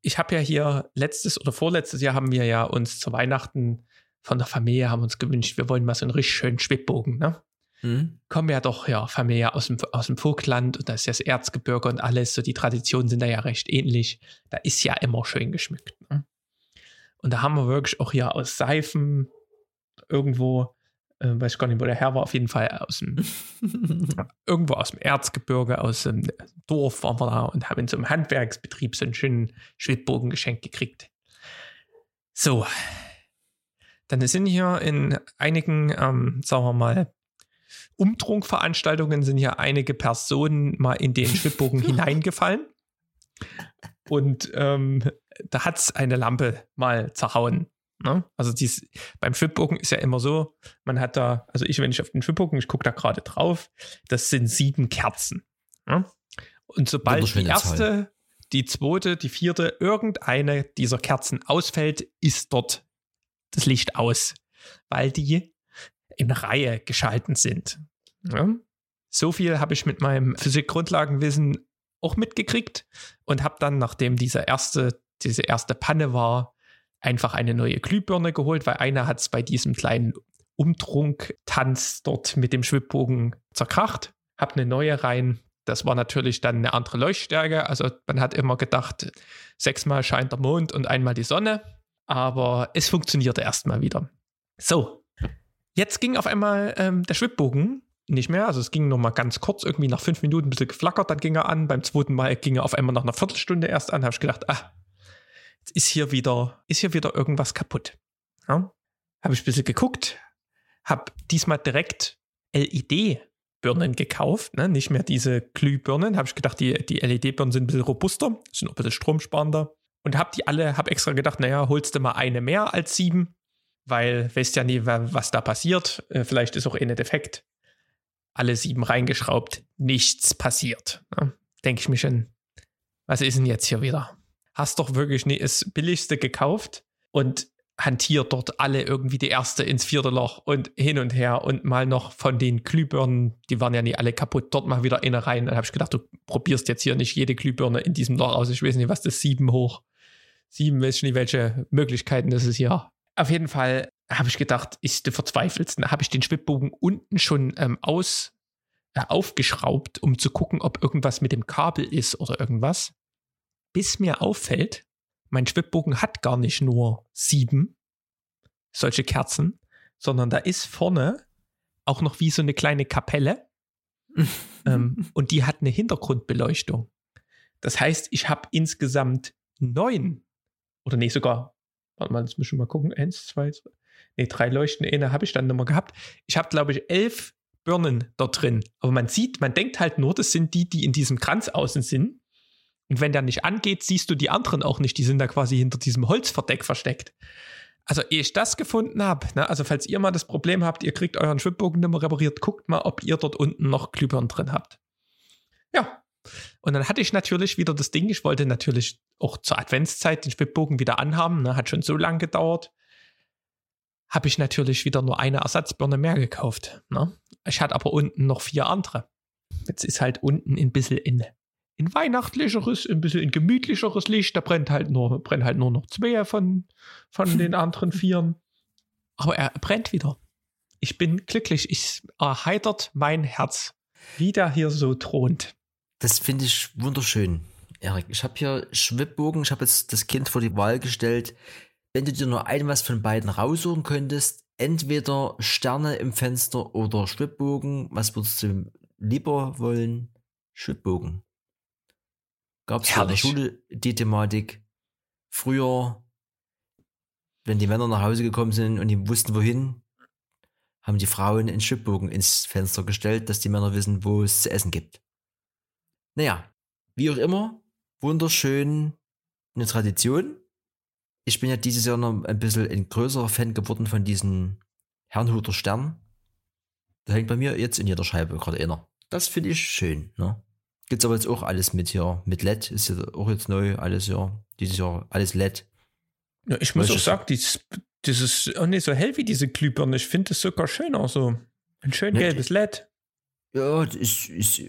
Ich habe ja hier letztes oder vorletztes Jahr haben wir ja uns zu Weihnachten von der Familie haben uns gewünscht, wir wollen mal so einen richtig schönen Schwibbogen. Ne? Mhm. Kommen ja doch ja Familie aus dem, aus dem Vogtland und da ist ja das Erzgebirge und alles, so die Traditionen sind da ja recht ähnlich. Da ist ja immer schön geschmückt. Ne? Und da haben wir wirklich auch hier aus Seifen irgendwo, äh, weiß ich gar nicht, wo der Herr war, auf jeden Fall aus dem, <laughs> irgendwo aus dem Erzgebirge, aus dem Dorf waren wir da und haben in so einem Handwerksbetrieb so einen schönen Schwibbogen geschenkt gekriegt. So. Dann sind hier in einigen, ähm, sagen wir mal, Umtrunkveranstaltungen sind ja einige Personen mal in den Schwibbogen <laughs> hineingefallen. Und ähm, da hat es eine Lampe mal zerhauen. Ne? Also dies, beim Schwibbogen ist ja immer so, man hat da, also ich, wenn ich auf den Schwibbogen, ich gucke da gerade drauf, das sind sieben Kerzen. Ne? Und sobald die erste, Zahl. die zweite, die vierte, irgendeine dieser Kerzen ausfällt, ist dort das Licht aus, weil die in Reihe geschalten sind. Ja? So viel habe ich mit meinem Physik-Grundlagenwissen auch mitgekriegt und habe dann, nachdem diese erste, diese erste Panne war, einfach eine neue Glühbirne geholt, weil einer hat es bei diesem kleinen Umtrunk-Tanz dort mit dem Schwibbogen zerkracht. Habe eine neue rein. Das war natürlich dann eine andere Leuchtstärke. Also man hat immer gedacht, sechsmal scheint der Mond und einmal die Sonne. Aber es funktionierte erstmal wieder. So, jetzt ging auf einmal ähm, der Schwibbogen nicht mehr. Also es ging noch mal ganz kurz, irgendwie nach fünf Minuten ein bisschen geflackert, dann ging er an. Beim zweiten Mal ging er auf einmal nach einer Viertelstunde erst an. Habe ich gedacht, ah, jetzt ist hier wieder, ist hier wieder irgendwas kaputt. Ja? Habe ich ein bisschen geguckt, habe diesmal direkt LED-Birnen gekauft, ne? nicht mehr diese Glühbirnen. Habe ich gedacht, die, die LED-Birnen sind ein bisschen robuster, sind auch ein bisschen stromsparender. Und habe die alle, habe extra gedacht, naja, holst du mal eine mehr als sieben, weil weißt ja nie, was da passiert. Äh, vielleicht ist auch eine defekt. Alle sieben reingeschraubt, nichts passiert. Ne? Denke ich mir schon, was ist denn jetzt hier wieder? Hast doch wirklich nie das Billigste gekauft und hantiert dort alle irgendwie die erste ins vierte Loch und hin und her und mal noch von den Glühbirnen, die waren ja nie alle kaputt, dort mal wieder eine rein. Dann habe ich gedacht, du probierst jetzt hier nicht jede Glühbirne in diesem Loch aus. Ich weiß nicht, was das sieben hoch. Sieben, weiß ich nicht, welche Möglichkeiten das ist hier. Auf jeden Fall habe ich gedacht, ist du verzweifelst. Dann habe ich den Schwibbogen unten schon ähm, aus, äh, aufgeschraubt, um zu gucken, ob irgendwas mit dem Kabel ist oder irgendwas. Bis mir auffällt, mein Schwibbogen hat gar nicht nur sieben solche Kerzen, sondern da ist vorne auch noch wie so eine kleine Kapelle. <laughs> ähm, und die hat eine Hintergrundbeleuchtung. Das heißt, ich habe insgesamt neun oder nee, sogar, warte mal, jetzt müssen wir mal gucken, eins, zwei, zwei nee, drei Leuchten, eine habe ich dann nochmal gehabt. Ich habe, glaube ich, elf Birnen dort drin. Aber man sieht, man denkt halt nur, das sind die, die in diesem Kranz außen sind. Und wenn der nicht angeht, siehst du die anderen auch nicht. Die sind da quasi hinter diesem Holzverdeck versteckt. Also, ehe ich das gefunden habe, ne, also falls ihr mal das Problem habt, ihr kriegt euren Schwibbogen nicht mehr repariert, guckt mal, ob ihr dort unten noch Glühbirnen drin habt. Und dann hatte ich natürlich wieder das Ding, ich wollte natürlich auch zur Adventszeit den Schwibbogen wieder anhaben, ne, hat schon so lange gedauert. Habe ich natürlich wieder nur eine Ersatzbirne mehr gekauft. Ne? Ich hatte aber unten noch vier andere. Jetzt ist halt unten ein bisschen in in weihnachtlicheres, ein bisschen in gemütlicheres Licht. Da brennt halt nur, brennen halt nur noch zwei von, von den <laughs> anderen Vieren. Aber er brennt wieder. Ich bin glücklich. Ich erheitert mein Herz, wie der hier so thront. Das finde ich wunderschön, Erik. Ich habe hier Schwibbogen. Ich habe jetzt das Kind vor die Wahl gestellt. Wenn du dir nur ein was von beiden raussuchen könntest, entweder Sterne im Fenster oder Schwibbogen, was würdest du lieber wollen? Schwibbogen. Gab es in der Schule die Thematik. Früher, wenn die Männer nach Hause gekommen sind und die wussten wohin, haben die Frauen einen Schwibbogen ins Fenster gestellt, dass die Männer wissen, wo es zu essen gibt. Naja, wie auch immer, wunderschön eine Tradition. Ich bin ja dieses Jahr noch ein bisschen ein größerer Fan geworden von diesen Herrnhuter Sternen. Da hängt bei mir jetzt in jeder Scheibe gerade einer. Das finde ich schön, ne? Gibt's aber jetzt auch alles mit hier. Mit LED ist ja auch jetzt neu, alles ja. Dieses Jahr alles LED. Ja, ich muss auch sagen, dieses, dieses auch nicht so hell wie diese Glühbirne. Ich finde es sogar schön auch so. Ein schön gelbes LED. Ja, das ist, ist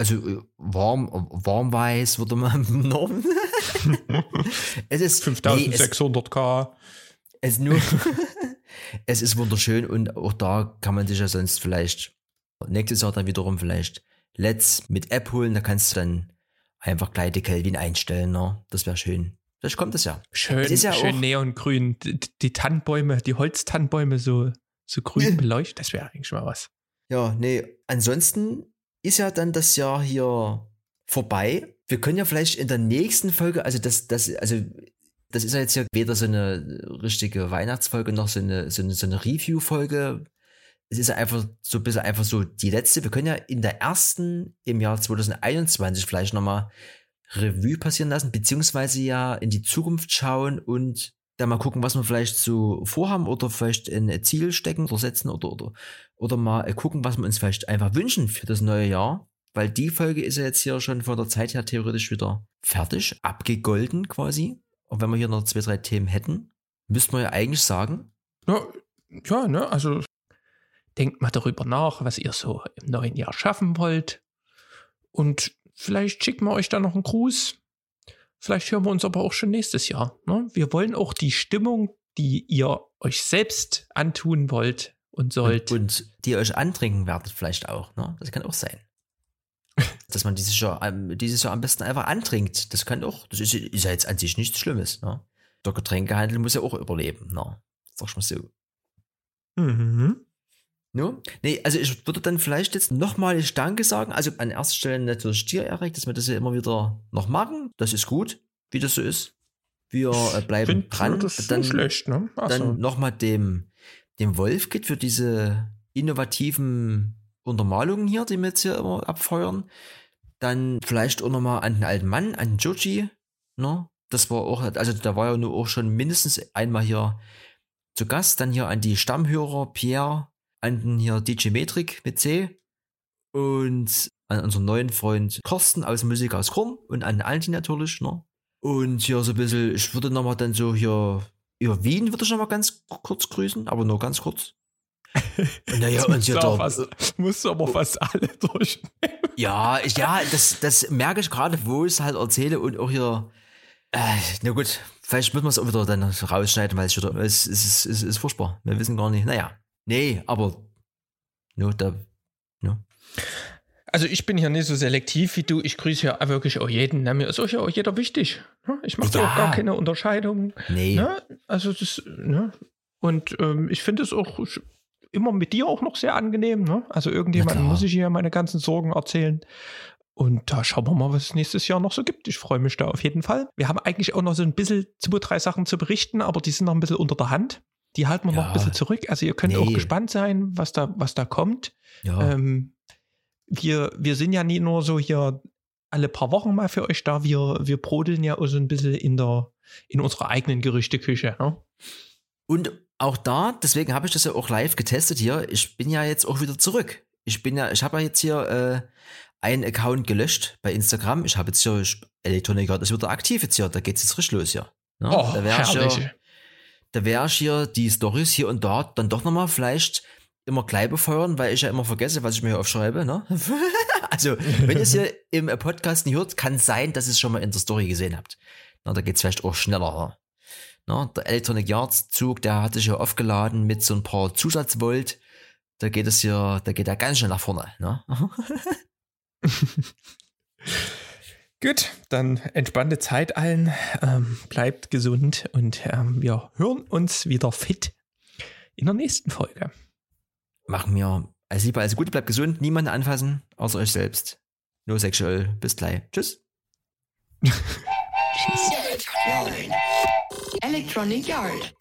also äh, warm, warmweiß würde man normen. <laughs> es ist 5600k. Nee, es, es nur, <laughs> es ist wunderschön und auch da kann man sich ja sonst vielleicht nächstes Jahr dann wiederum vielleicht LEDs mit App holen, da kannst du dann einfach gleich die Kelvin einstellen, ne? Das wäre schön. Vielleicht kommt das ja. Schön, ja schön neongrün. Die, die Tannenbäume, die Holztannenbäume so, so grün beleuchtet, das wäre eigentlich mal was. Ja, nee, ansonsten ist ja dann das Jahr hier vorbei. Wir können ja vielleicht in der nächsten Folge, also das, das, also das ist ja jetzt ja weder so eine richtige Weihnachtsfolge noch so eine, so eine, so eine Review-Folge es ist einfach so ein bisschen einfach so die letzte. Wir können ja in der ersten im Jahr 2021 vielleicht nochmal Revue passieren lassen, beziehungsweise ja in die Zukunft schauen und dann mal gucken, was wir vielleicht so vorhaben oder vielleicht ein Ziel stecken oder setzen oder, oder, oder mal gucken, was wir uns vielleicht einfach wünschen für das neue Jahr. Weil die Folge ist ja jetzt hier schon von der Zeit her theoretisch wieder fertig, abgegolden quasi. Und wenn wir hier noch zwei, drei Themen hätten, müsste man ja eigentlich sagen. Ja, ja, ne, also Denkt mal darüber nach, was ihr so im neuen Jahr schaffen wollt. Und vielleicht schicken wir euch da noch einen Gruß. Vielleicht hören wir uns aber auch schon nächstes Jahr. Ne? Wir wollen auch die Stimmung, die ihr euch selbst antun wollt und sollt. Und, und die ihr euch antrinken werdet, vielleicht auch. Ne? Das kann auch sein. <laughs> Dass man dieses Jahr, ähm, dieses Jahr am besten einfach antrinkt. Das kann auch, das ist, ist ja jetzt an sich nichts Schlimmes. Ne? Der Getränkehandel muss ja auch überleben. Ne? Sag ich mal so. Mhm. No? Nee, also ich würde dann vielleicht jetzt nochmal Danke sagen. Also an erster Stelle natürlich dir, Erik, dass wir das ja immer wieder noch machen. Das ist gut, wie das so ist. Wir äh, bleiben Find, dran. Das ist dann nicht schlecht, ne? Also, dann nochmal dem, dem Wolfkit für diese innovativen Untermalungen hier, die wir jetzt hier immer abfeuern. Dann vielleicht auch nochmal an den alten Mann, an Joji. Ne? Das war auch, also da war ja nur auch schon mindestens einmal hier zu Gast. Dann hier an die Stammhörer, Pierre, an den hier DJ Metrik mit C und an unseren neuen Freund Carsten aus Musik aus Korn und an Alti natürlich. Ne? Und hier so ein bisschen, ich würde nochmal dann so hier über Wien würde ich nochmal ganz kurz grüßen, aber nur ganz kurz. <laughs> Naja, und auch der, fast, musst du aber fast alle <laughs> durchnehmen. ja, ich, ja, das, das merke ich gerade, wo ich es halt erzähle und auch hier, äh, na gut, vielleicht müssen wir es auch wieder dann rausschneiden, weil es wieder, es, es, es, es ist furchtbar. Wir wissen gar nicht, naja, nee, aber, no, da, no. Also ich bin hier nicht so selektiv wie du. Ich grüße ja wirklich auch jeden. Ne? Mir ist auch ja auch jeder wichtig. Ne? Ich mache Ja. auch gar keine Unterscheidung. Nee, Ne? Also das, ne? Und ähm, ich finde es auch immer mit dir auch noch sehr angenehm. Ne? Also irgendjemandem muss ich hier meine ganzen Sorgen erzählen. Und da schauen wir mal, was es nächstes Jahr noch so gibt. Ich freue mich da auf jeden Fall. Wir haben eigentlich auch noch so ein bisschen zwei, drei Sachen zu berichten, aber die sind noch ein bisschen unter der Hand. Die halten wir noch Ja. ein bisschen zurück. Also ihr könnt Nee. auch gespannt sein, was da, was da kommt. ja, Ähm, wir, wir sind ja nie nur so hier alle paar Wochen mal für euch da. Wir, wir brodeln ja auch so ein bisschen in der, in unserer eigenen Gerüchteküche. Ne? Und auch da, deswegen habe ich das ja auch live getestet hier. Ich bin ja jetzt auch wieder zurück. Ich bin ja, ich habe ja jetzt hier äh, einen Account gelöscht bei Instagram. Ich habe jetzt hier ich- Electronic Art ist wieder aktiv jetzt hier. Da geht's jetzt richtig los hier. Ja, Oh, da wäre ich, da wär ich hier die Stories hier und da dann doch nochmal vielleicht immer gleich befeuern, weil ich ja immer vergesse, was ich mir hier aufschreibe. Ne? <laughs> also, wenn ihr es hier <laughs> im Podcast nicht hört, kann sein, dass ihr es schon mal in der Story gesehen habt. Na, da geht's vielleicht auch schneller. Na, der Electronic Yards Zug, der hat sich ja aufgeladen mit so ein paar Zusatzvolt. Da geht es hier, da geht er ganz schnell nach vorne. Ne? <laughs> Gut, dann entspannte Zeit allen. Ähm, bleibt gesund und ähm, wir hören uns wieder fit in der nächsten Folge. Machen wir alles Liebe, alles Gute, bleibt gesund, niemanden anfassen, außer euch selbst. Nur sexuell. Bis gleich. Tschüss. Electronic Yard.